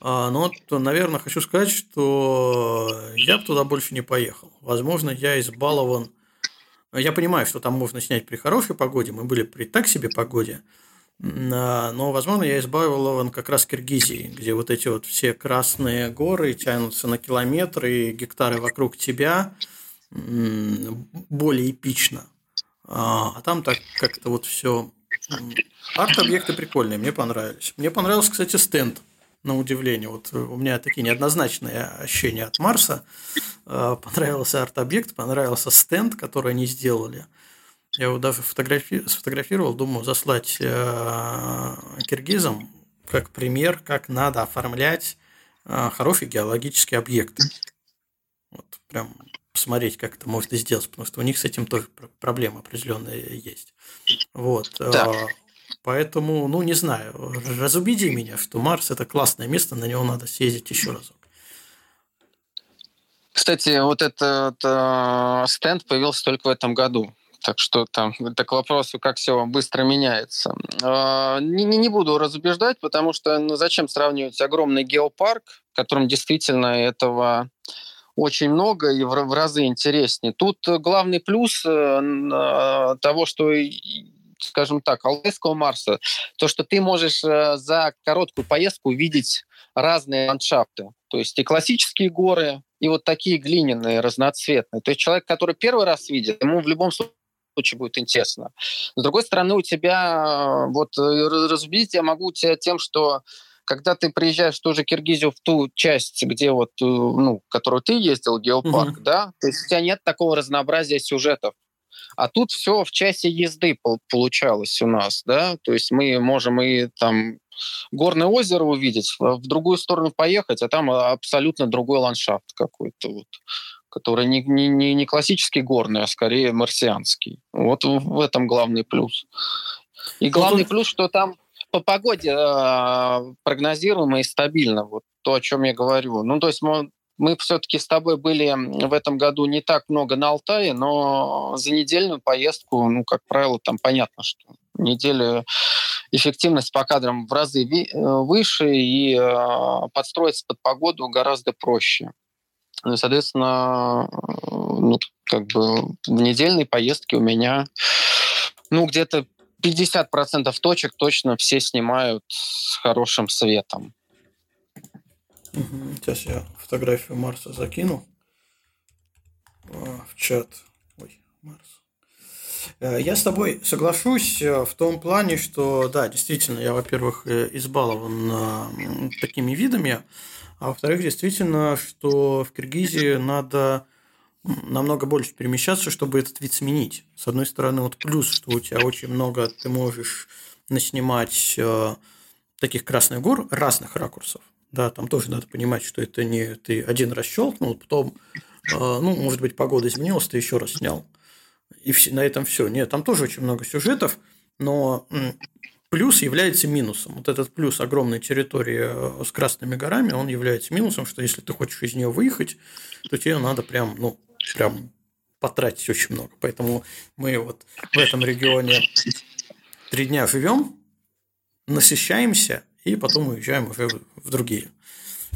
А, ну, вот, наверное, хочу сказать, что я бы туда больше не поехал. Возможно, я избалован я понимаю, что там можно снять при хорошей погоде, мы были при так себе погоде, а, но, возможно, я избавил он как раз Киргизии, где вот эти вот все красные горы тянутся на километры, и гектары вокруг тебя более эпично. А, а там так как-то вот все. Арт-объекты прикольные, мне понравились. Мне понравился, кстати, стенд на удивление. Вот у меня такие неоднозначные ощущения от Марса. Э, понравился арт-объект, понравился стенд, который они сделали. Я его даже фотографи... сфотографировал, думаю, заслать э, киргизам как пример, как надо оформлять э, хороший геологический объект. Вот прям посмотреть, как это можно сделать, потому что у них с этим тоже проблемы определенные есть. Вот. Да. Поэтому, ну, не знаю, разубеди меня, что Марс – это классное место, на него надо съездить еще разок. Кстати, вот этот э, стенд появился только в этом году. Так что там это к вопросу, как все быстро меняется. Э, не, не буду разубеждать, потому что ну, зачем сравнивать огромный геопарк, в котором действительно этого очень много и в, разы интереснее. Тут главный плюс э, того, что скажем так, Алтайского Марса, то, что ты можешь э, за короткую поездку увидеть разные ландшафты. То есть и классические горы, и вот такие глиняные, разноцветные. То есть человек, который первый раз видит, ему в любом случае случае будет интересно. С другой стороны, у тебя, вот, разбудить я могу тебя тем, что когда ты приезжаешь в ту же Киргизию, в ту часть, где вот, ну, в которую ты ездил, геопарк, mm-hmm. да, то есть у тебя нет такого разнообразия сюжетов. А тут все в часе езды получалось у нас, да, то есть мы можем и там горное озеро увидеть, в другую сторону поехать, а там абсолютно другой ландшафт какой-то вот который не, не, не, не классический горный, а скорее марсианский. Вот в, в этом главный плюс. И главный плюс, что там по погоде э, прогнозируемо и стабильно. Вот то, о чем я говорю. Ну, то есть мы, все-таки с тобой были в этом году не так много на Алтае, но за недельную поездку, ну, как правило, там понятно, что неделю эффективность по кадрам в разы э, выше, и э, подстроиться под погоду гораздо проще. Ну, соответственно, э, ну, как бы в недельной поездке у меня ну, где-то 50% точек точно все снимают с хорошим светом. Сейчас я фотографию Марса закину в чат. Ой, Марс. Э, я с тобой соглашусь э, в том плане, что да, действительно, я, во-первых, э, избалован такими видами, а во-вторых, действительно, что в Киргизии надо намного больше перемещаться, чтобы этот вид сменить. С одной стороны, вот плюс, что у тебя очень много, ты можешь наснимать таких красных гор разных ракурсов. Да, там тоже надо понимать, что это не ты один раз щелкнул, потом, ну, может быть, погода изменилась, ты еще раз снял и на этом все. Нет, там тоже очень много сюжетов, но плюс является минусом. Вот этот плюс огромной территории э, с Красными горами, он является минусом, что если ты хочешь из нее выехать, то тебе надо прям, ну, прям потратить очень много. Поэтому мы вот в этом регионе три дня живем, насыщаемся и потом уезжаем уже в другие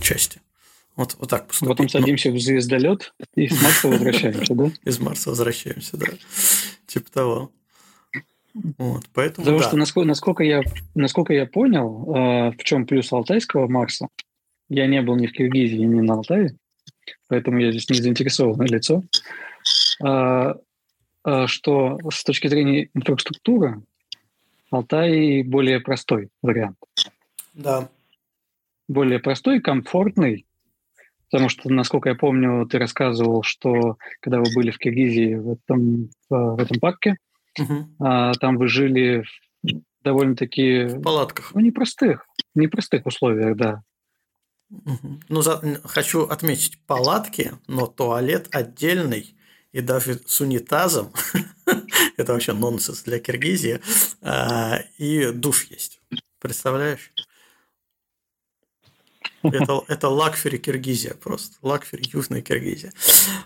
части. Вот, вот так поступить. Потом садимся в звездолет и с Марса [laughs] возвращаемся, да? Из Марса возвращаемся, да. Типа того. Вот, поэтому, Потому да. что, насколько, насколько, я, насколько я понял, э, в чем плюс Алтайского Марса, я не был ни в Киргизии, ни на Алтае, поэтому я здесь не заинтересованное лицо, э, э, что с точки зрения инфраструктуры Алтай более простой вариант. Да. Более простой, комфортный, Потому что, насколько я помню, ты рассказывал, что когда вы были в Киргизии в этом, в этом парке, угу. там вы жили в довольно-таки... В палатках. Ну, непростых, непростых условиях, да. Угу. Ну, за, хочу отметить палатки, но туалет отдельный и даже с унитазом. [laughs] Это вообще нонсенс для Киргизии. А, и душ есть. Представляешь? Это, это лакфери Киргизия просто. Лакфери Южная Киргизия.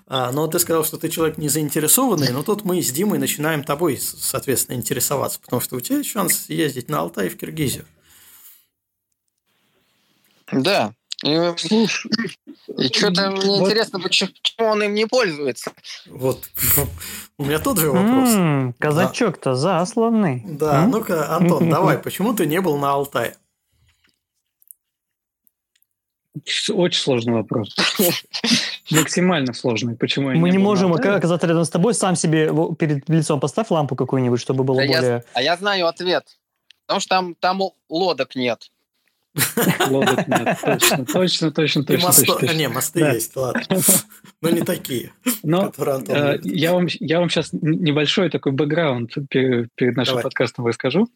А, но ты сказал, что ты человек не заинтересованный, но тут мы с Димой начинаем тобой, соответственно, интересоваться, потому что у тебя есть шанс ездить на Алтай в Киргизию. Да. И, Слушай, и что-то мне вот. интересно, почему, он им не пользуется. Вот. [laughs] У меня тот же вопрос. М-м, казачок-то засланный. Да, ну-ка, Антон, [laughs] давай, почему ты не был на Алтае? Очень сложный вопрос. [laughs] Максимально сложный. Почему Мы не, не можем оказаться рядом с тобой. Сам себе перед лицом поставь лампу какую-нибудь, чтобы было да более... Я, а я знаю ответ. Потому что там, там лодок нет. Лодок нет, точно, точно, точно, точно. Мосто... точно, точно. Не, мосты да. есть, ладно. Но не такие. Но э, я, вам, я вам сейчас небольшой такой бэкграунд перед, перед нашим Давай. подкастом расскажу.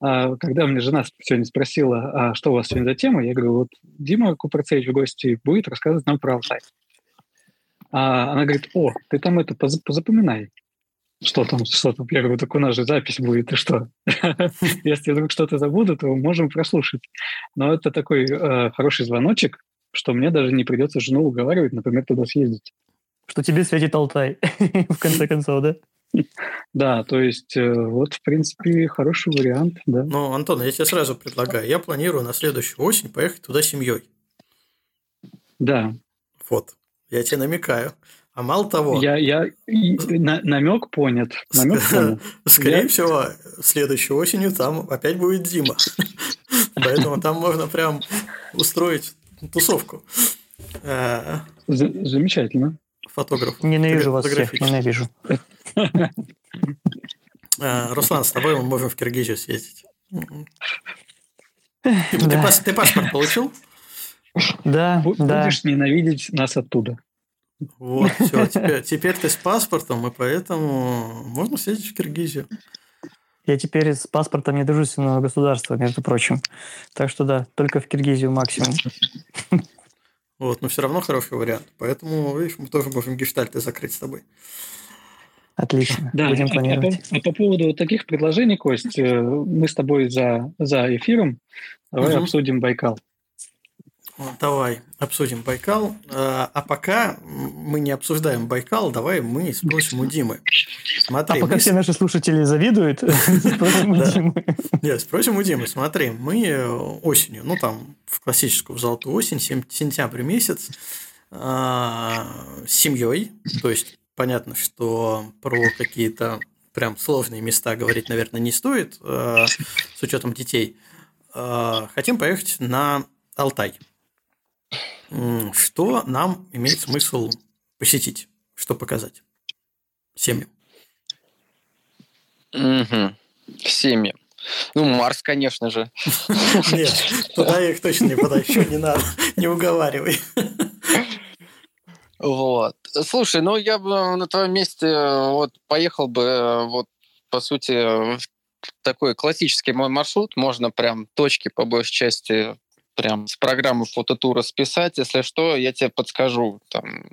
А, когда мне жена сегодня спросила, а что у вас сегодня за тема, я говорю, вот Дима Купрацевич в гости будет рассказывать нам про Алтай. А она говорит, о, ты там это позапоминай что там, что там. Я говорю, так у нас же запись будет, и что? [laughs] Если вдруг что-то забуду, то можем прослушать. Но это такой э, хороший звоночек, что мне даже не придется жену уговаривать, например, туда съездить. Что тебе светит Алтай, [laughs] в конце концов, да? Да, то есть э, вот, в принципе, хороший вариант, да. Ну, Антон, я тебе сразу предлагаю. Я планирую на следующую осень поехать туда семьей. Да. Вот, я тебе намекаю. А мало того... Я, я [laughs] на, намек понят. Намек [laughs] понят. Скорее я... всего, следующей осенью там опять будет зима. [laughs] Поэтому там можно прям устроить тусовку. Замечательно. Фотограф. Ненавижу вас всех, ненавижу. А, Руслан, с тобой мы можем в Киргизию съездить. Ты, пас, ты паспорт получил? Да, Будешь да. ненавидеть нас оттуда. Вот, все, [laughs] теперь, теперь ты с паспортом, и поэтому можно съездить в Киргизию. Я теперь с паспортом недружественного государства, между прочим. Так что да, только в Киргизию максимум. [laughs] Вот, но все равно хороший вариант. Поэтому, видишь, мы тоже можем гештальты закрыть с тобой. Отлично. Да, Будем а, планировать. А, по, а по поводу вот таких предложений, Кость, э, мы с тобой за, за эфиром. Давай Мгм. обсудим Байкал. Давай обсудим Байкал. А а пока мы не обсуждаем Байкал, давай мы спросим у Димы. А Смотри, пока мы все наши слушатели завидуют, [laughs] спросим у. Димы. Нет, спросим у Димы. Смотри, мы э, осенью, ну там в классическую в золотую осень, сентябрь месяц, а, с семьей, то есть понятно, что про какие-то прям сложные места говорить, наверное, не стоит э, с учетом детей. Хотим поехать на Алтай. Что нам имеет смысл посетить? Что показать? Семьям. Угу. Семьи. Ну, Марс, конечно же. [laughs] Нет, туда я их точно не подаю, не надо, не уговаривай. Вот. Слушай, ну я бы на твоем месте э, вот поехал бы э, вот по сути в такой классический мой маршрут. Можно прям точки по большей части прям с программы фототура списать. Если что, я тебе подскажу там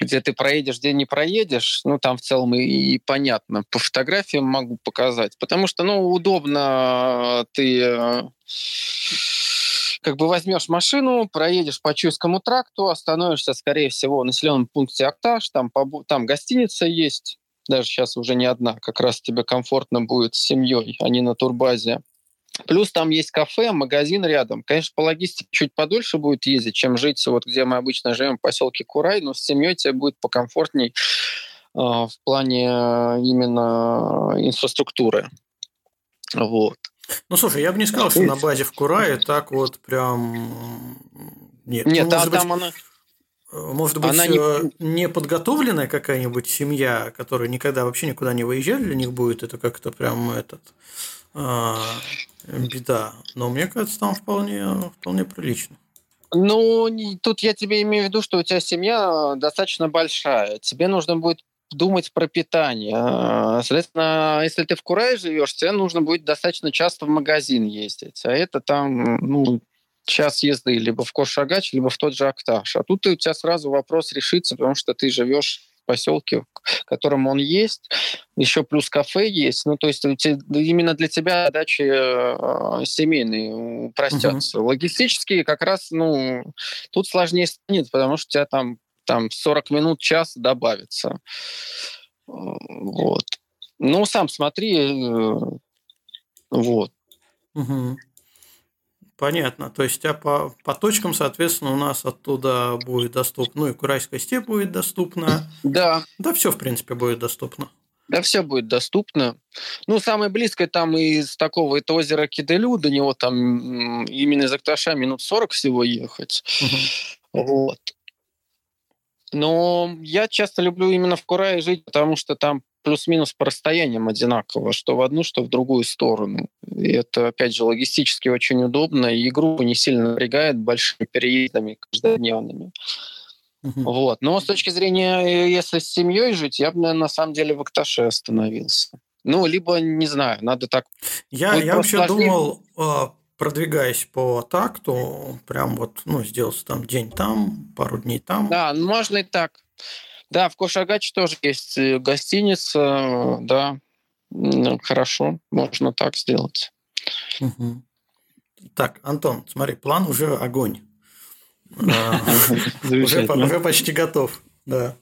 где ты проедешь, где не проедешь, ну, там в целом и, и понятно. По фотографиям могу показать. Потому что, ну, удобно ты э, как бы возьмешь машину, проедешь по Чуйскому тракту, остановишься, скорее всего, в населенном пункте Акташ, там, побу- там гостиница есть, даже сейчас уже не одна, как раз тебе комфортно будет с семьей, а не на турбазе. Плюс там есть кафе, магазин рядом. Конечно, по логистике чуть подольше будет ездить, чем жить вот где мы обычно живем, в поселке Курай, но с семьей тебе будет покомфортней э, в плане э, именно инфраструктуры. Вот. Ну, слушай, я бы не сказал, что на базе в Курае так вот прям... Нет, Нет, ну, может быть, там она... э, Может быть, Она э, не- неподготовленная какая-нибудь семья, которая никогда вообще никуда не выезжали, для них будет это как-то прям этот а, беда. Но мне кажется, там вполне, вполне прилично. Ну, тут я тебе имею в виду, что у тебя семья достаточно большая. Тебе нужно будет думать про питание. А, Соответственно, если ты в Курае живешь, тебе нужно будет достаточно часто в магазин ездить. А это там, ну, час езды либо в Кошагач, либо в тот же Акташ. А тут у тебя сразу вопрос решится, потому что ты живешь в поселке, в котором он есть, еще плюс кафе есть. Ну, то есть тебя- именно для тебя задачи э, семейные упростятся. Логистические как раз, ну, тут сложнее станет, потому что у тебя там, там 40 минут, час добавится. Э, Вот. Ну, сам смотри. э, Вот. Мгм. Понятно. То есть, а по, по точкам, соответственно, у нас оттуда будет доступно, ну и Курайская степь будет доступна. Да, Да, все, в принципе, будет доступно. да, все будет доступно. Ну, самое близкое там из такого, это озеро Киделю, до него там именно из Акташа минут 40 всего ехать. Мгм. Вот. Но я часто люблю именно в Курае жить, потому что там плюс-минус по расстояниям одинаково, что в одну, что в другую сторону. И это, опять же, логистически очень удобно, и группу не сильно напрягает большими переездами каждодневными. Мгм. Вот. Но с точки зрения, э, если с семьей жить, я бы, наверное, на самом деле в Акташе остановился. Ну, либо, не знаю, надо так... Я, Будет я вообще сложнее. думал, а, продвигаясь по такту, прям вот, ну, сделать там день там, пару дней там. Да, ну, можно и так. Да, в Кошагаче тоже есть э, гостиница, э, да. Хорошо, можно так сделать. Мгм. Так, Антон, смотри, план уже огонь. А, [laughs] уже почти готов, да.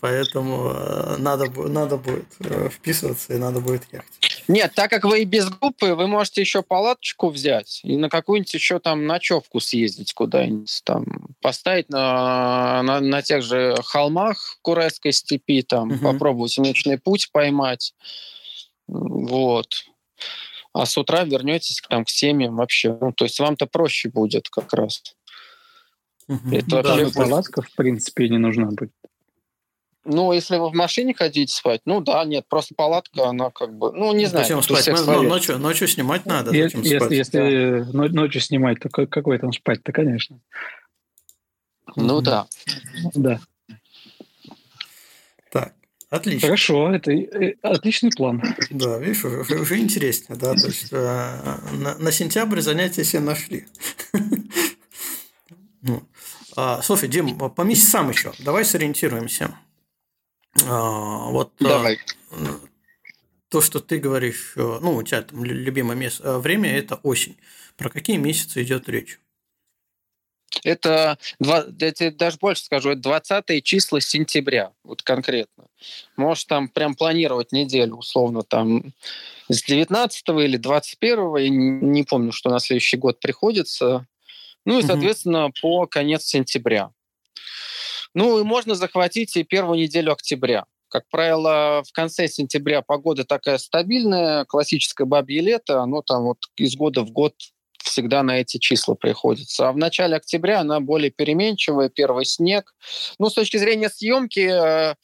Поэтому э, надо, надо будет э, вписываться и надо будет ехать. Нет, так как вы и без группы, вы можете еще палаточку взять и на какую-нибудь еще там ночевку съездить куда-нибудь там, поставить на, на, на тех же холмах Курайской степи, там, Мгм. попробовать Млечный путь поймать. Вот. А с утра вернетесь к, там, к семьям вообще. Ну, то есть вам-то проще будет как раз. Мгм. Это Ну да, вообще ну, палатка, в принципе, не нужна будет. Ну, если вы в машине хотите спать, ну да, нет, просто палатка, она как бы, ну, не знаю. Зачем спать? Ну, ночью, ночью снимать надо. Если, если, если да. ночью снимать, то какой там спать-то, конечно. Ну да. Да. Так, отлично. Хорошо, это э, отличный план. Да, видишь, уже, уже интереснее, да, то есть э, на, на сентябрь занятия все нашли. [laughs] Ну, а, слушай, Дим, по месяцам еще, давай сориентируемся. А, вот э, Давай. то, что ты говоришь, ну, у тебя там любимое место, время – это осень. Про какие месяцы идет речь? Это, я тебе даже больше скажу, это 20 числа сентября, вот конкретно. Можешь там прям планировать неделю, условно, там с 19 или 21, я не помню, что на следующий год приходится. Ну и, соответственно, угу. по конец сентября. Ну и можно захватить и первую неделю октября. Как правило, в конце сентября погода такая стабильная, классическое бабье лето, оно там вот из года в год всегда на эти числа приходится. А в начале октября она более переменчивая, первый снег. Ну, с точки зрения съемки, э,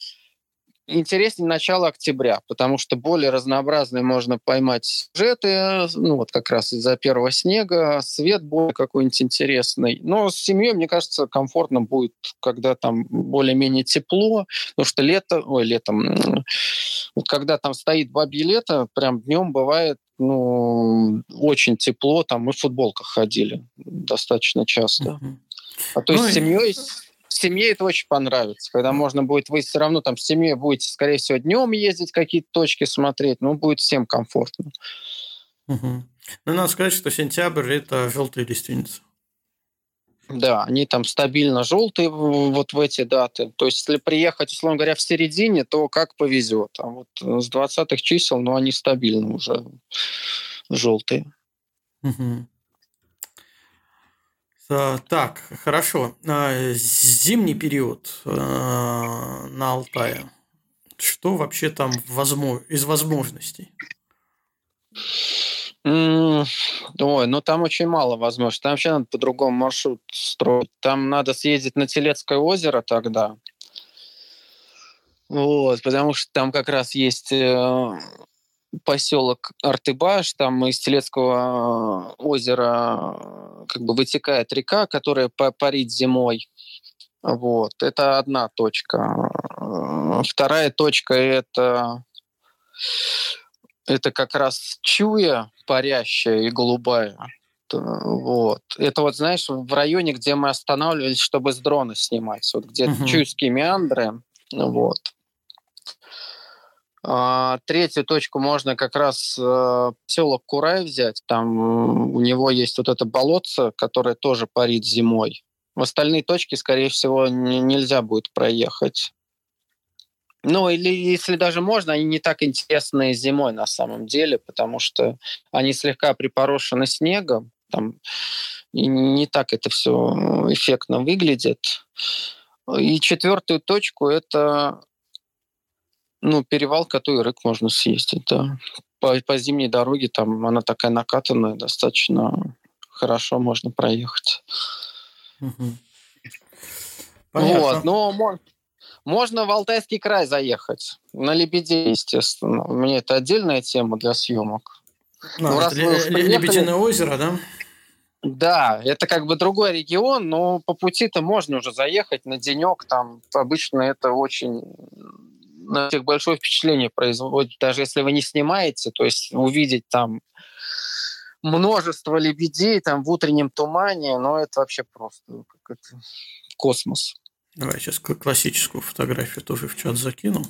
интереснее начало октября, потому что более разнообразные можно поймать сюжеты, ну вот как раз из-за первого снега, свет более какой-нибудь интересный. Но с семьей, мне кажется, комфортно будет, когда там более-менее тепло, потому что лето, ой, летом, вот когда там стоит бабье лето, прям днем бывает ну, очень тепло, там мы в футболках ходили достаточно часто. Uh-huh. А то есть ну, с семьей семье это очень понравится, когда можно будет, вы все равно там с семьей будете, скорее всего, днем ездить, какие-то точки смотреть, но будет всем комфортно. Угу. Ну, надо сказать, что сентябрь – это желтые лиственницы. Да, они там стабильно желтые вот в эти даты. То есть, если приехать, условно говоря, в середине, то как повезет. А вот с 20-х чисел, ну, они стабильно уже желтые. Угу. Э, так, хорошо. Э, зимний период э, на Алтае. Что вообще там из возможностей? ой, ну там очень мало возможностей. Там вообще надо по-другому маршрут строить. Там надо съездить на Телецкое озеро тогда. Вот, потому что там как раз есть поселок Артыбаш, там из Телецкого озера как бы вытекает река, которая парит зимой. Вот, это одна точка. Вторая точка это это как раз чуя парящая и голубая. Вот. Это вот, знаешь, в районе, где мы останавливались, чтобы с дрона снимать. Вот где uh-huh. чуйские меандры. Вот. А, третью точку можно как раз э, поселок Курай взять. Там у него есть вот это болотце, которое тоже парит зимой. В остальные точки, скорее всего, не, нельзя будет проехать. Ну, или если даже можно, они не так интересны зимой на самом деле, потому что они слегка припорошены снегом, там, и не так это все эффектно выглядит. И четвертую точку это ну, перевал Катуй-Рык можно съездить, да. По, по зимней дороге там она такая накатанная, достаточно хорошо можно проехать. Угу. Вот, но можно в Алтайский край заехать. На Лебеде, естественно. У меня это отдельная тема для съемок. А, ну, раз приехали... Лебединое озеро, да? Да, это как бы другой регион, но по пути-то можно уже заехать на денек. Там обычно это очень на всех большое впечатление производит, даже если вы не снимаете, то есть увидеть там множество лебедей там в утреннем тумане, но это вообще просто как это, космос. Давай сейчас классическую фотографию тоже в чат закину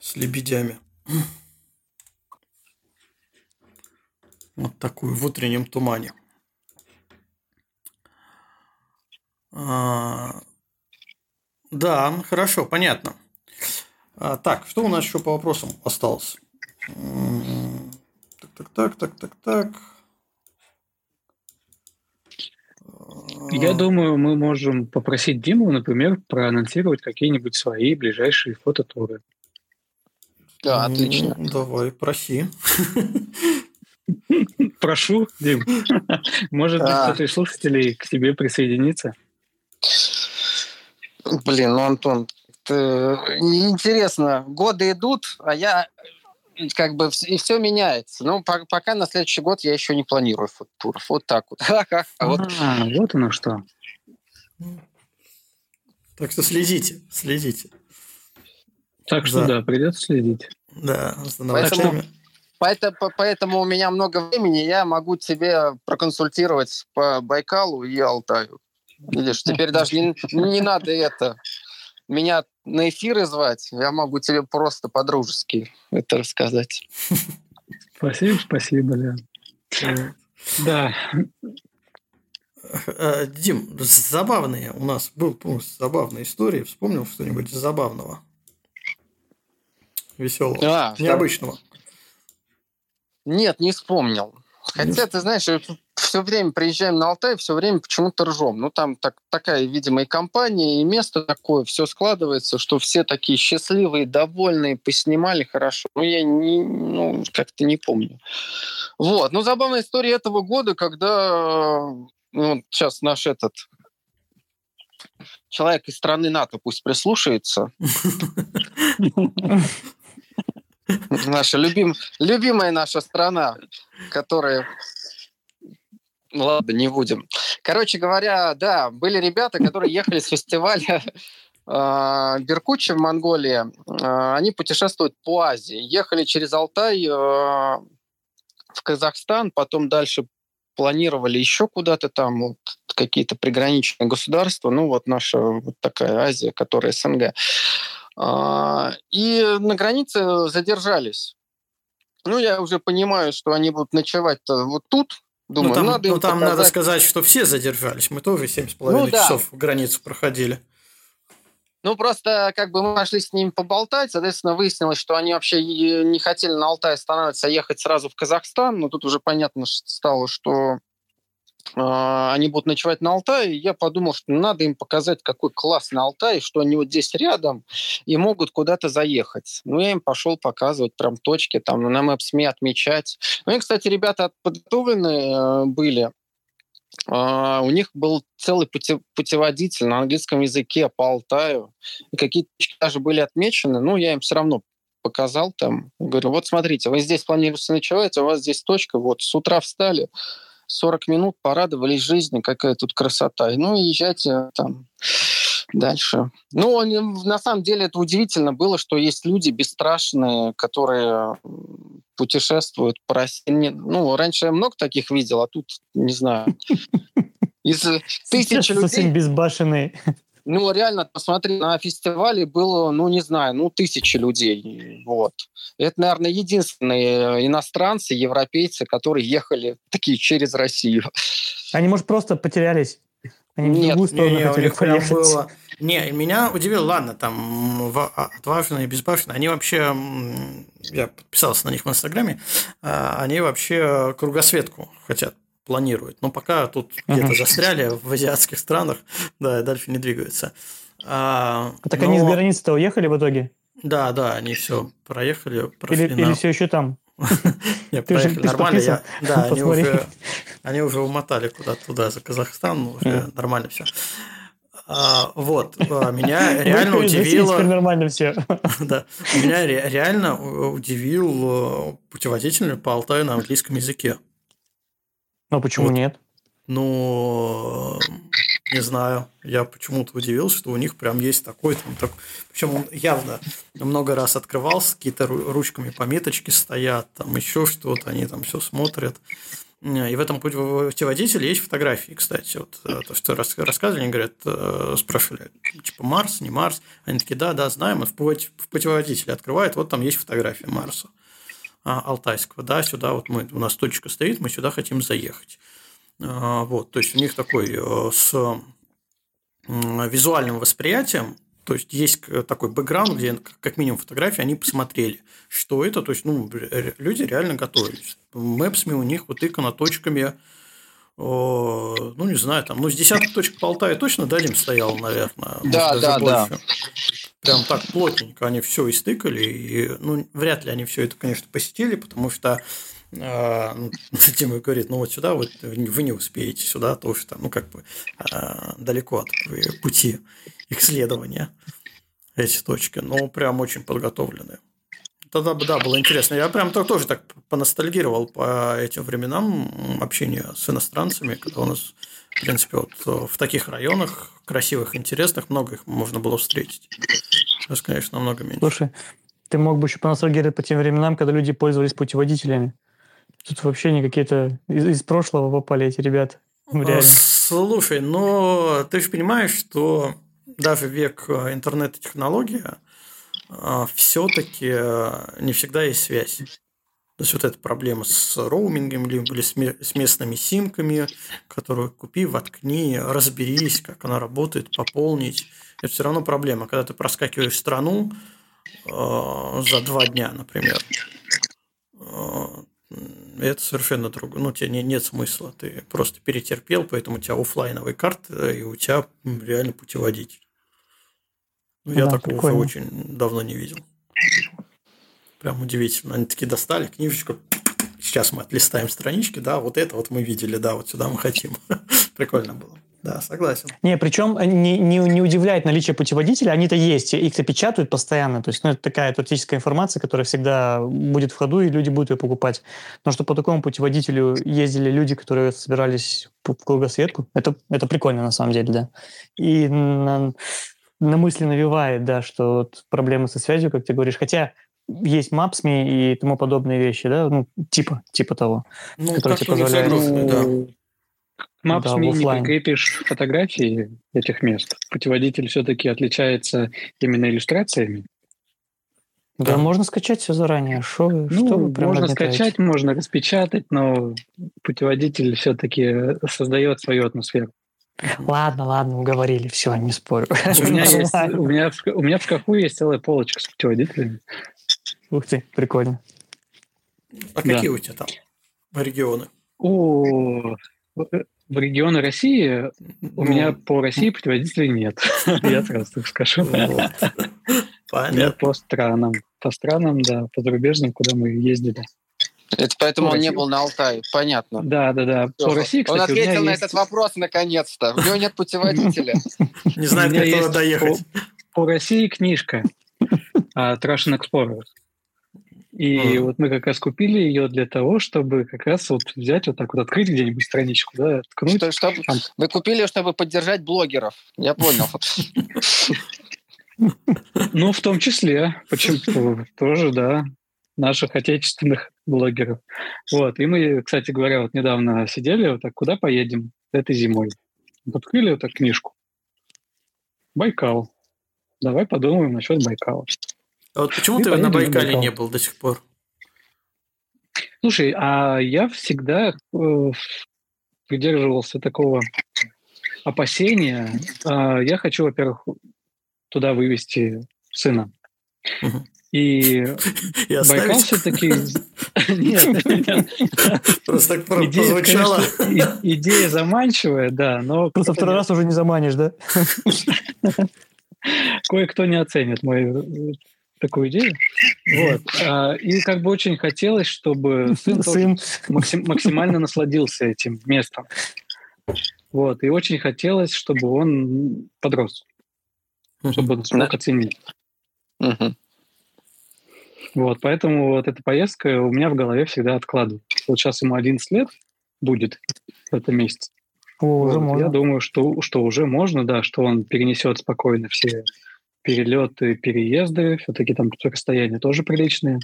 с лебедями. Вот такую в утреннем тумане. А, да, хорошо, понятно. А, так, что у нас еще по вопросам осталось? Так, так, так, так, так, так. Я а. думаю, мы можем попросить Диму, например, проанонсировать какие-нибудь свои ближайшие фототуры. Да, отлично. Ну, давай, проси. Прошу, Дим. Может быть, кто-то из слушателей к тебе присоединится? Блин, ну, Антон, интересно, годы идут, а я как бы и все меняется. Но пока на следующий год я еще не планирую футуров. Вот так вот. [laughs] вот. А, вот оно что. Так что следите, следите. Так что да, да придется следить. Да, за Поэтому, поэтому, поэтому у меня много времени, я могу тебе проконсультировать по Байкалу и Алтаю. Видишь, теперь [laughs] даже не, не надо это меня на эфиры звать, я могу тебе просто по-дружески это рассказать. Спасибо, спасибо, Лен. Да. Э, Дим, забавные у нас был пункт забавной истории. Вспомнил что-нибудь забавного? Веселого, а, необычного? Нет, не вспомнил. Хотя, ты знаешь, все время приезжаем на Алтай, все время почему-то ржем. Ну, там так, такая, видимо, и компания, и место такое, все складывается, что все такие счастливые, довольные, поснимали хорошо. Ну, я не, ну, как-то не помню. Вот. Ну, забавная история этого года, когда ну, сейчас наш этот человек из страны НАТО пусть прислушается. [laughs] [laughs] Наша любим, любимая наша страна, которая ну ладно, не будем. Короче говоря, да, были ребята, которые ехали с фестиваля а, Беркучи в Монголии. А, они путешествуют по Азии. Ехали через Алтай а, в Казахстан, потом дальше планировали еще куда-то там, вот, какие-то приграничные государства. Ну, вот наша вот такая Азия, которая СНГ. И на границе задержались. Ну, я уже понимаю, что они будут ночевать вот тут, Думаю, ну, там, надо, ну, там показать... надо сказать, что все задержались. Мы тоже 7,5 ну, да. часов границу проходили. Ну, просто как бы мы пошли с ними поболтать, соответственно, выяснилось, что они вообще не хотели на Алтай останавливаться, а ехать сразу в Казахстан. Но тут уже понятно стало, что а, они будут ночевать на Алтае, я подумал, что надо им показать, какой классный Алтай, что они вот здесь рядом и могут куда-то заехать. Ну, я им пошел показывать прям точки, там на Maps.me отмечать. Ну, и, кстати, ребята подготовленные э, были. Uh, у них был целый пути, путеводитель на английском языке по Алтаю. И какие-то даже были отмечены, но я им все равно показал там. Говорю, вот смотрите, вы здесь планируете ночевать, а у вас здесь точка, вот с утра встали, 40 минут порадовались жизни, какая тут красота. И, ну, езжайте там дальше. Ну, на самом деле это удивительно было, что есть люди бесстрашные, которые путешествуют по России. Ну, раньше я много таких видел, а тут, не знаю, из [laughs] тысяч людей... Совсем безбашенные. Ну, реально, посмотри, на фестивале было, ну, не знаю, ну, тысячи людей. Вот. Это, наверное, единственные иностранцы, европейцы, которые ехали такие через Россию. Они, может, просто потерялись? Они Нет, в не, не, у них прям было... Не, меня удивило, ладно, там а, отважные, безбашенные, они вообще, я подписался на них в Инстаграме, а, они вообще кругосветку хотят планируют. Но пока тут где-то застряли в азиатских странах, [laughs] да, дальше не двигаются. А, так но... они с границы-то уехали в итоге? Да, да, они все проехали. Или, на... или все еще там? [laughs] Нет, проехали нормально. Я, да, они уже, они уже умотали куда-то туда, за Казахстан, уже нормально все. А, вот, а, меня [laughs] реально удивило... Нормально все. да, меня реально удивил э, путеводитель по Алтаю на английском языке. Ну, почему вот. нет? Ну, не знаю. Я почему-то удивился, что у них прям есть такой там. Так... Причем он явно много раз открывался, какие-то ручками пометочки стоят, там еще что-то, они там все смотрят. И в этом путеводителе есть фотографии, кстати. Вот э, то, что рассказывали, они говорят, э, спрашивали, типа Марс, не Марс. Они такие, да, да, знаем. И в путеводителе открывают, вот там есть фотография Марса. А, Алтайского, да, сюда вот мы, у нас точка стоит, мы сюда хотим заехать. А, вот, то есть у них такой э, с визуальным восприятием, то есть есть такой бэкграунд, где как минимум фотографии они посмотрели, что это, то есть ну, люди реально готовились. Мэпсами у них вот утыкано точками, ну, не знаю, там, ну, с десяток точек по Алтаю точно дадим стоял, наверное. Да, да, да прям так плотненько они все истыкали. И, ну, вряд ли они все это, конечно, посетили, потому что э, ну, [laughs] Дима говорит, ну вот сюда вот вы не успеете, сюда тоже там, ну как бы э, далеко от пути их следования. эти точки. Ну, прям очень подготовленные. Тогда бы, да, было интересно. Я прям тоже так поностальгировал по этим временам общения с иностранцами, когда у нас, в принципе, вот э, в таких районах красивых, интересных, много их можно было встретить. Сейчас, конечно, намного меньше. Слушай, ты мог бы еще поностальгировать по тем временам, когда люди пользовались путеводителями. Тут вообще не какие-то из, из прошлого попали эти ребята. Реально. Слушай, но ты же понимаешь, что даже век э, интернет-технологии а, все-таки э, не всегда есть связь. То есть вот эта проблема с роумингом или с местными симками, которую купи, воткни, разберись, как она работает, пополнить. Это все равно проблема. Когда ты проскакиваешь страну э, за два дня, например, э, это совершенно другое. Ну, тебе нет смысла. Ты просто перетерпел, поэтому у тебя офлайновые карты, и у тебя реально путеводитель. Ну, я да, такого прикольно. очень давно не видел. Прям удивительно. Они такие достали книжечку. Сейчас мы отлистаем странички, да, вот это вот мы видели, да, вот сюда мы хотим. [laughs] Прикольно было. Да, согласен. Не, причем не, не, не удивляет наличие путеводителя, они-то есть, их-то печатают постоянно, то есть ну, это такая туристическая информация, которая всегда будет в ходу, и люди будут ее покупать. Но что по такому путеводителю ездили люди, которые собирались в кругосветку, это, это прикольно на самом деле, да. И на, на мысли навевает, да, что вот проблемы со связью, как ты говоришь, хотя есть Maps.me и тому подобные вещи, да, ну, типа, типа того, ну, которые тебе позволяют... да. Maps.me да, не прикрепишь фотографии этих мест. Путеводитель все-таки отличается именно иллюстрациями. Да, да, можно скачать все заранее. Шо, ну, что вы можно скачать, можно распечатать, но путеводитель все-таки создает свою атмосферу. Ладно, ладно, уговорили, все, не спорю. У меня, есть, у, меня в, у меня в шкафу есть целая полочка с путеводителями. Ух ты, прикольно. А да. какие у тебя там регионы? О, в регионы России у меня ну. по России путеводителей нет. [laughs] Я сразу так скажу. Понятно. По странам. По странам, да, по зарубежным, куда мы ездили. Это поэтому он не был на Алтае, понятно. Да, да, да. По России, кстати, он ответил на есть... этот вопрос наконец-то. У него нет путеводителя. Не знаю, как туда доехать. По России книжка Russian Explorer. И вот мы как раз купили ее для того, чтобы как раз вот взять вот так вот, открыть где-нибудь страничку, да, ткнуть. Что, чтобы, вы купили, чтобы поддержать блогеров, я понял. Ну, в том числе, почему тоже, да, наших отечественных блогеров. Вот, и мы, кстати говоря, вот недавно сидели, вот так, куда поедем этой зимой? Открыли вот так книжку. Байкал. Давай подумаем насчет Байкала. А вот почему и ты на Байкале не был до сих пор? Слушай, а я всегда э, придерживался такого опасения. Э, я хочу, во-первых, туда вывести сына. Угу. И [laughs] Байкал все-таки... [laughs] [laughs] Нет, Просто так прозвучало. Идея заманчивая, да, но... Просто второй раз уже не заманишь, да? Кое-кто не оценит мою такую идею. Вот. А, и как бы очень хотелось, чтобы сын, сын. максимально насладился этим местом. Вот. И очень хотелось, чтобы он подрос, чтобы он смог оценить. Вот, поэтому вот эта поездка у меня в голове всегда откладывается. Вот сейчас ему 11 лет будет в этом месяце. О, уже вот, можно. Я думаю, что, что уже можно, да, что он перенесет спокойно все перелеты, переезды. Все-таки там расстояния тоже приличные.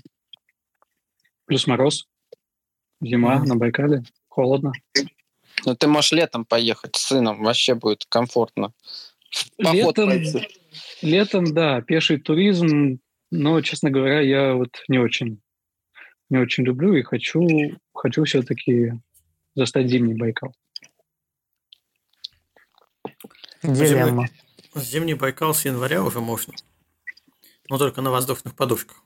Плюс мороз. Зима mm-hmm. на Байкале. Холодно. Ну, ты можешь летом поехать с сыном, вообще будет комфортно. летом, летом, да, пеший туризм но, честно говоря, я вот не очень, не очень люблю и хочу, хочу все-таки застать зимний Байкал. Дилемма. Зимний Байкал с января уже можно. Но только на воздушных подушках.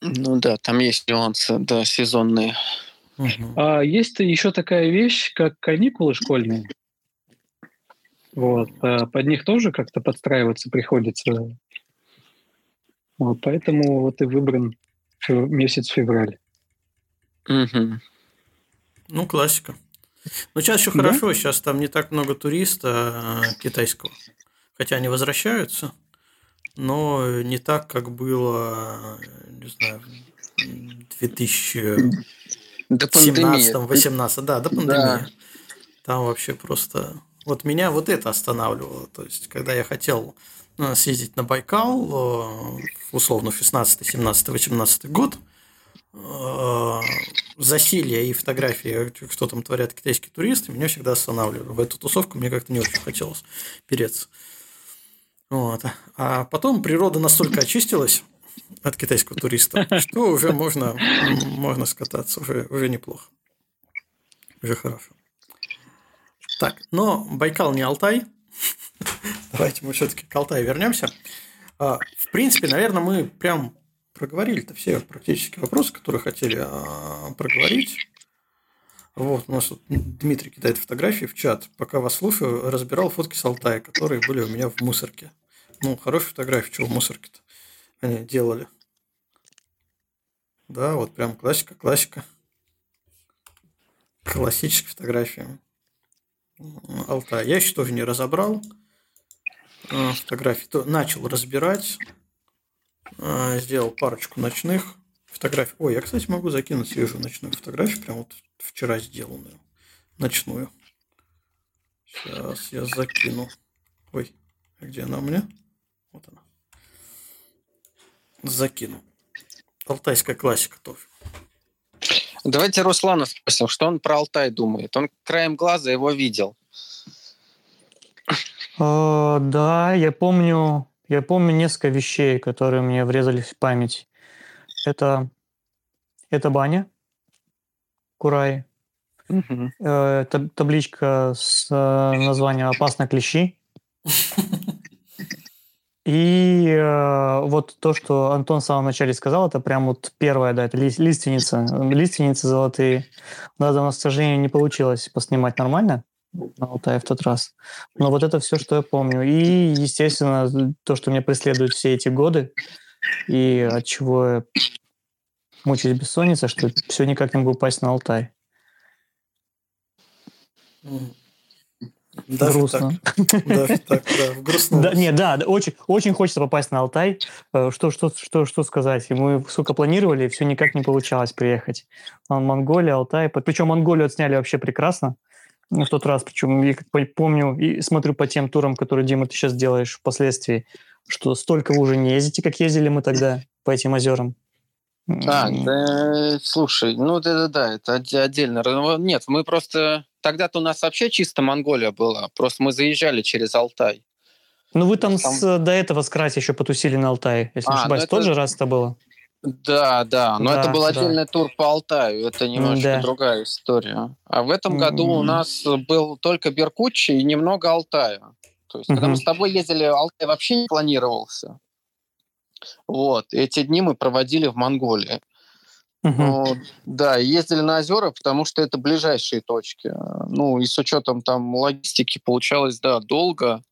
Ну да, там есть нюансы, да, сезонные. Угу. А есть еще такая вещь, как каникулы школьные. Вот. А под них тоже как-то подстраиваться приходится вот, поэтому вот и выбран месяц февраль. Угу. Ну, классика. Ну, сейчас еще да? хорошо, сейчас там не так много туриста э, китайского. Хотя они возвращаются. но не так, как было, не знаю, 2017-18, да, до пандемии. Да. Там вообще просто... Вот меня вот это останавливало. То есть, когда я хотел ну, съездить на Байкал, э, условно, 16, 17, 18 год, э, засилье и фотографии, что там творят китайские туристы, меня всегда останавливали. В эту тусовку мне как-то не очень хотелось переться. Вот. А потом природа настолько очистилась от китайского туриста, что уже можно, можно скататься, уже, уже неплохо. Уже хорошо. Так, но Байкал не Алтай. Давайте мы все-таки к Алтаю вернемся. А, в принципе, наверное, мы прям проговорили-то все практически вопросы, которые хотели а, проговорить. Вот, у нас тут Дмитрий кидает фотографии в чат. Пока вас слушаю, разбирал фотки с Алтая, которые были у меня в мусорке. Ну, хорошие фотографии, чего в мусорке-то они делали. Да, вот прям классика, классика. Классическая фотография. Алтай. Я еще тоже не разобрал а, фотографии. То начал разбирать. А, сделал парочку ночных фотографий. Ой, я, кстати, могу закинуть свежую ночную фотографию. Прям вот вчера сделанную. Ночную. Сейчас я закину. Ой, а где она у меня? Вот она. Закину. Алтайская классика тоже. Давайте Руслана спросим, что он про Алтай думает. Он краем глаза его видел. Uh, да, я помню, я помню несколько вещей, которые мне врезались в память. Это, это баня Курай, uh-huh. uh, табличка с uh, названием «Опасно клещи». [laughs] И э, вот то, что Антон в самом начале сказал, это прям вот первая, да, это ли, лиственница, лиственницы золотые. Да, у нас, к сожалению, не получилось поснимать нормально на Алтае в тот раз. Но вот это все, что я помню. И, естественно, то, что меня преследует все эти годы, и от чего я мучаюсь бессонница, что все никак не могу упасть на Алтай. Даже грустно. Даже так, да, грустно. Да, нет, да, очень, очень хочется попасть на Алтай. Э, что, что, что, что сказать? Мы, сука, планировали, и все никак не получалось приехать. Монголия, Алтай. Причем Монголию отсняли вообще прекрасно в тот раз. Причем я как помню и смотрю по тем турам, которые, Дима, ты сейчас делаешь впоследствии, что столько вы уже не ездите, как ездили мы тогда по этим озерам. А, да, слушай, ну да-да-да, это отдельно. Нет, мы просто тогда-то у нас вообще чисто Монголия была. Просто мы заезжали через Алтай. Ну, вы там, там... С, до этого с Краси еще потусили на Алтае, если а, не ну ошибаюсь. Это... Тот же раз это было? Да, да, но да, это был отдельный да. тур по Алтаю, это немножко да. другая история. А в этом году mm-hmm. у нас был только Беркуччи и немного Алтая. То есть, mm-hmm. когда мы с тобой ездили, Алтай вообще не планировался. Вот, эти дни мы проводили в Монголии. Угу. Ну, да, ездили на озера, потому что это ближайшие точки. Ну, и с учетом там логистики получалось, да, долго.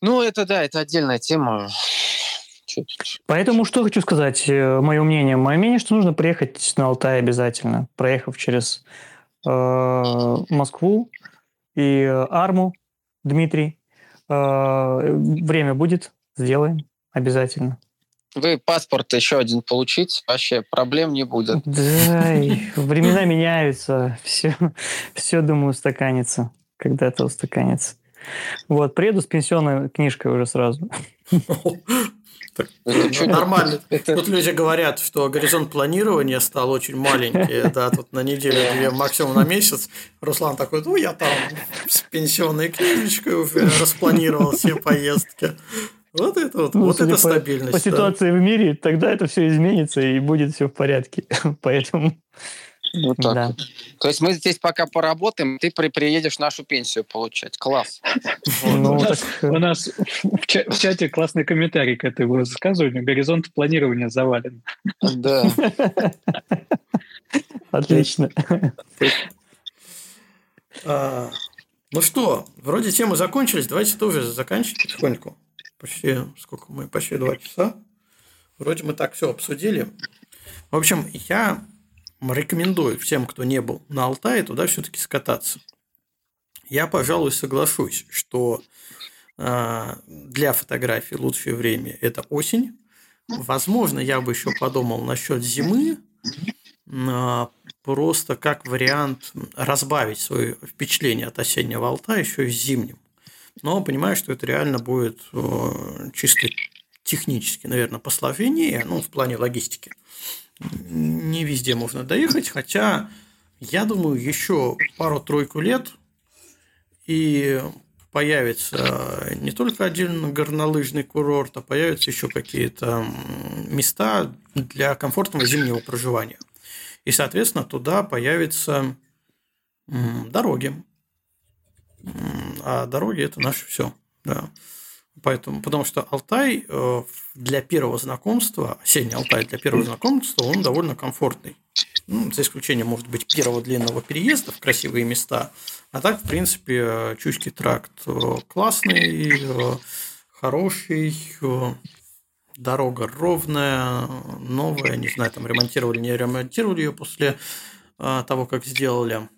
Ну, это да, это отдельная тема. Поэтому что хочу сказать, э, мое мнение. Мое мнение, что нужно приехать на Алтай обязательно, проехав через э, Москву и Арму, Дмитрий. Э, время будет, сделаем обязательно. Вы паспорт еще один получить, вообще проблем не будет. Да, [laughs] времена меняются, все, все, думаю, устаканится, когда-то устаканится. Вот, приеду с пенсионной книжкой уже сразу. Нормально. [laughs] Тут люди говорят, что горизонт планирования стал очень маленький. [laughs] Да, тут на неделю, две, максимум на месяц. Руслан такой, ну, я там с пенсионной книжечкой распланировал все поездки. Вот это вот, ну, вот это стабильность. По, по ситуации да. в мире, тогда это все изменится и будет все в порядке. [laughs] Поэтому. Вот так. Да. То есть мы здесь пока поработаем, ты при, приедешь нашу пенсию получать. Класс. [laughs] Ну, у, нас, нас в чате классный комментарий к этому высказыванию. Горизонт планирования завален. Да. [laughs] Отлично. А, ну что, вроде темы закончились. Давайте тоже заканчивать потихоньку почти, сколько мы, почти два часа. Вроде мы так все обсудили. В общем, я рекомендую всем, кто не был на Алтае, туда все-таки скататься. Я, пожалуй, соглашусь, что для фотографий лучшее время – это осень. Возможно, я бы еще подумал насчет зимы, просто как вариант разбавить свое впечатление от осеннего Алта еще и зимним. Но понимаю, что это реально будет чисто технически, наверное, посложнее, ну, в плане логистики. Не везде можно доехать, хотя я думаю, еще пару-тройку лет и появится не только один горнолыжный курорт, а появятся еще какие-то места для комфортного зимнего проживания. И, соответственно, туда появятся дороги. А дороги – это наше все. Да. Поэтому, потому что Алтай э, для первого знакомства, осенний Алтай для первого знакомства, он довольно комфортный. Ну, за исключением, может быть, первого длинного переезда в красивые места. А так, в принципе, Чуйский тракт э, классный, э, хороший, дорога ровная, новая, не знаю, там ремонтировали, не ремонтировали ее после того, как сделали.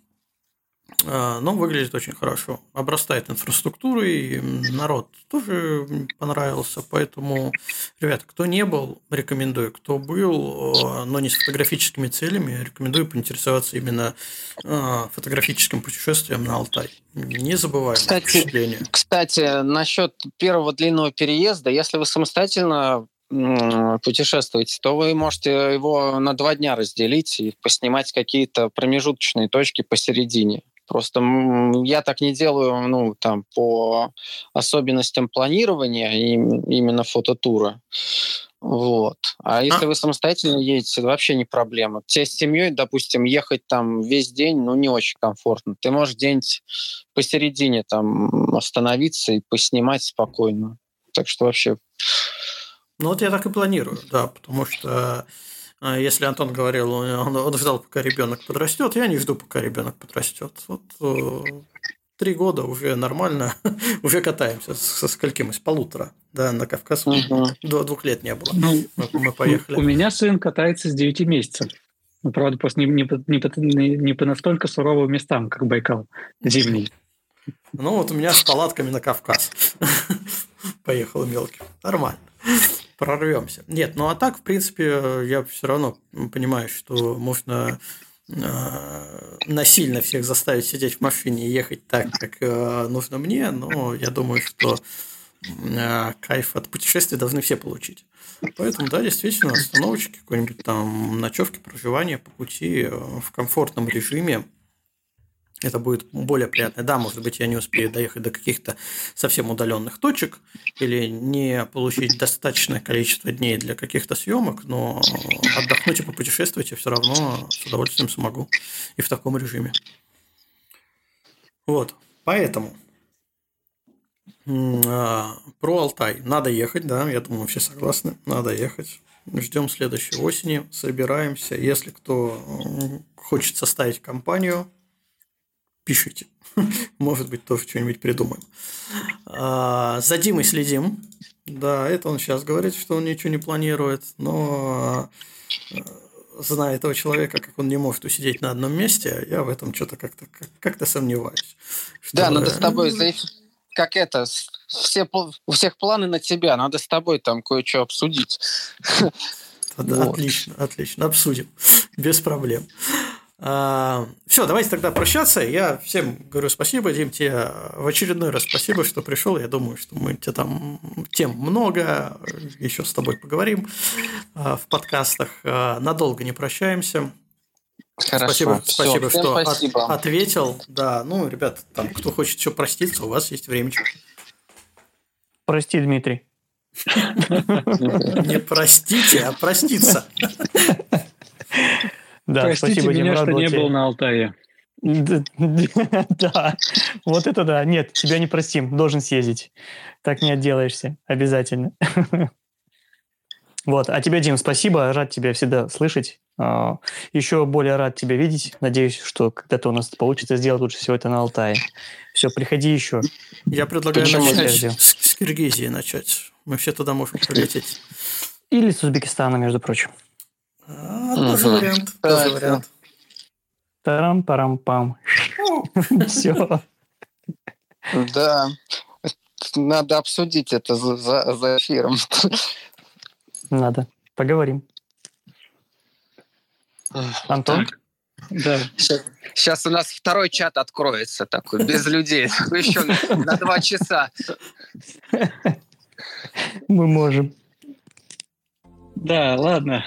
А, но выглядит очень хорошо. Обрастает инфраструктурой, народ тоже понравился, поэтому, ребята, кто не был, рекомендую. Кто был, а, но не с фотографическими целями, рекомендую поинтересоваться именно а, фотографическим путешествием на Алтай. Не забываем кстати, впечатление. Кстати, насчет первого длинного переезда, если вы самостоятельно путешествуете, то вы можете его на два дня разделить и поснимать какие-то промежуточные точки посередине. Просто я так не делаю, ну, там, по особенностям планирования именно фототура. Вот. А если а? вы самостоятельно едете, это вообще не проблема. Тебе с семьей, допустим, ехать там весь день, ну, не очень комфортно. Ты можешь где-нибудь посередине там остановиться и поснимать спокойно. Так что вообще... Ну, вот я так и планирую, да, потому что а если Антон говорил, он, он ждал, пока ребенок подрастет, я не жду, пока ребенок подрастет. Вот э, три года уже нормально, [laughs] уже катаемся. Со скольким? Из полутора. Да, на Кавказ угу. до двух лет не было. Ну, мы, мы поехали. У меня сын катается с 9 месяцев. Ну, правда, просто не, не, не, не по настолько суровым местам, как Байкал зимний. Ну, вот у меня с палатками на Кавказ. [laughs] Поехал мелкий. Нормально прорвемся. Нет, ну а так, в принципе, я все равно понимаю, что можно э, насильно всех заставить сидеть в машине и ехать так, как э, нужно мне, но я думаю, что э, кайф от путешествия должны все получить. Поэтому, да, действительно, остановочки, какой-нибудь там ночевки, проживания по пути в комфортном режиме – это будет более приятно. Да, может быть, я не успею доехать до каких-то совсем удаленных точек или не получить достаточное количество дней для каких-то съемок, но отдохнуть и попутешествовать я все равно с удовольствием смогу и в таком режиме. Вот, поэтому а, про Алтай. Надо ехать, да, я думаю, все согласны. Надо ехать. Ждем следующей осени, собираемся. Если кто хочет составить компанию, пишите. [laughs] Может быть, тоже что-нибудь придумаем. А, за Димой следим. Да, это он сейчас говорит, что он ничего не планирует, но а, зная этого человека, как он не может усидеть на одном месте, я в этом что-то как-то как то сомневаюсь. Что... Да, надо с тобой как это, все, у всех планы на тебя, надо с тобой там кое-что обсудить. [laughs] Да, вот. Отлично, отлично, обсудим, без проблем. А, Все, давайте тогда прощаться. Я всем говорю спасибо, Дим, тебе в очередной раз спасибо, что пришел. Я думаю, что мы тебе там тем много, еще с тобой поговорим а, в подкастах. А, надолго не прощаемся. Хорошо. Спасибо, Все, спасибо что спасибо. От, ответил. Да, ну, ребят, там, кто хочет еще проститься, у вас есть время. Прости, Дмитрий. Не простите, а проститься. [laughs] Да, Простите спасибо, меня, что не был на Алтае. [laughs] Да, вот это да. Нет, тебя не простим, должен съездить. Так не отделаешься, обязательно. [laughs] Вот, а тебе, Дим, спасибо, рад тебя всегда слышать. А, Еще более рад тебя видеть. Надеюсь, что когда-то у нас получится сделать лучше всего это на Алтае. Все, приходи еще. Я предлагаю начать с Киргизии начать. Мы все туда можем прилететь. Или с Узбекистана, между прочим. А, тоже угу. вариант. Тоже вариант. Тарам-парам-пам. Все. Да. надо обсудить это за, за, за эфиром. Надо. Поговорим. Антон? Да. Сейчас, сейчас у нас второй чат откроется такой, без людей. Еще на, на два часа. Мы можем. Да, ладно.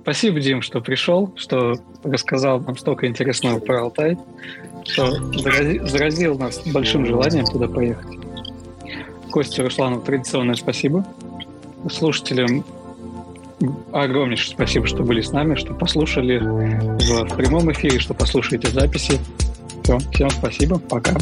Спасибо, Дим, что пришел, что рассказал нам столько интересного про Алтай, что заразил нас большим желанием туда поехать. Костя Русланов традиционное спасибо. Слушателям огромнейшее спасибо, что были с нами, что послушали в прямом эфире, что послушаете записи. Все, всем спасибо, пока.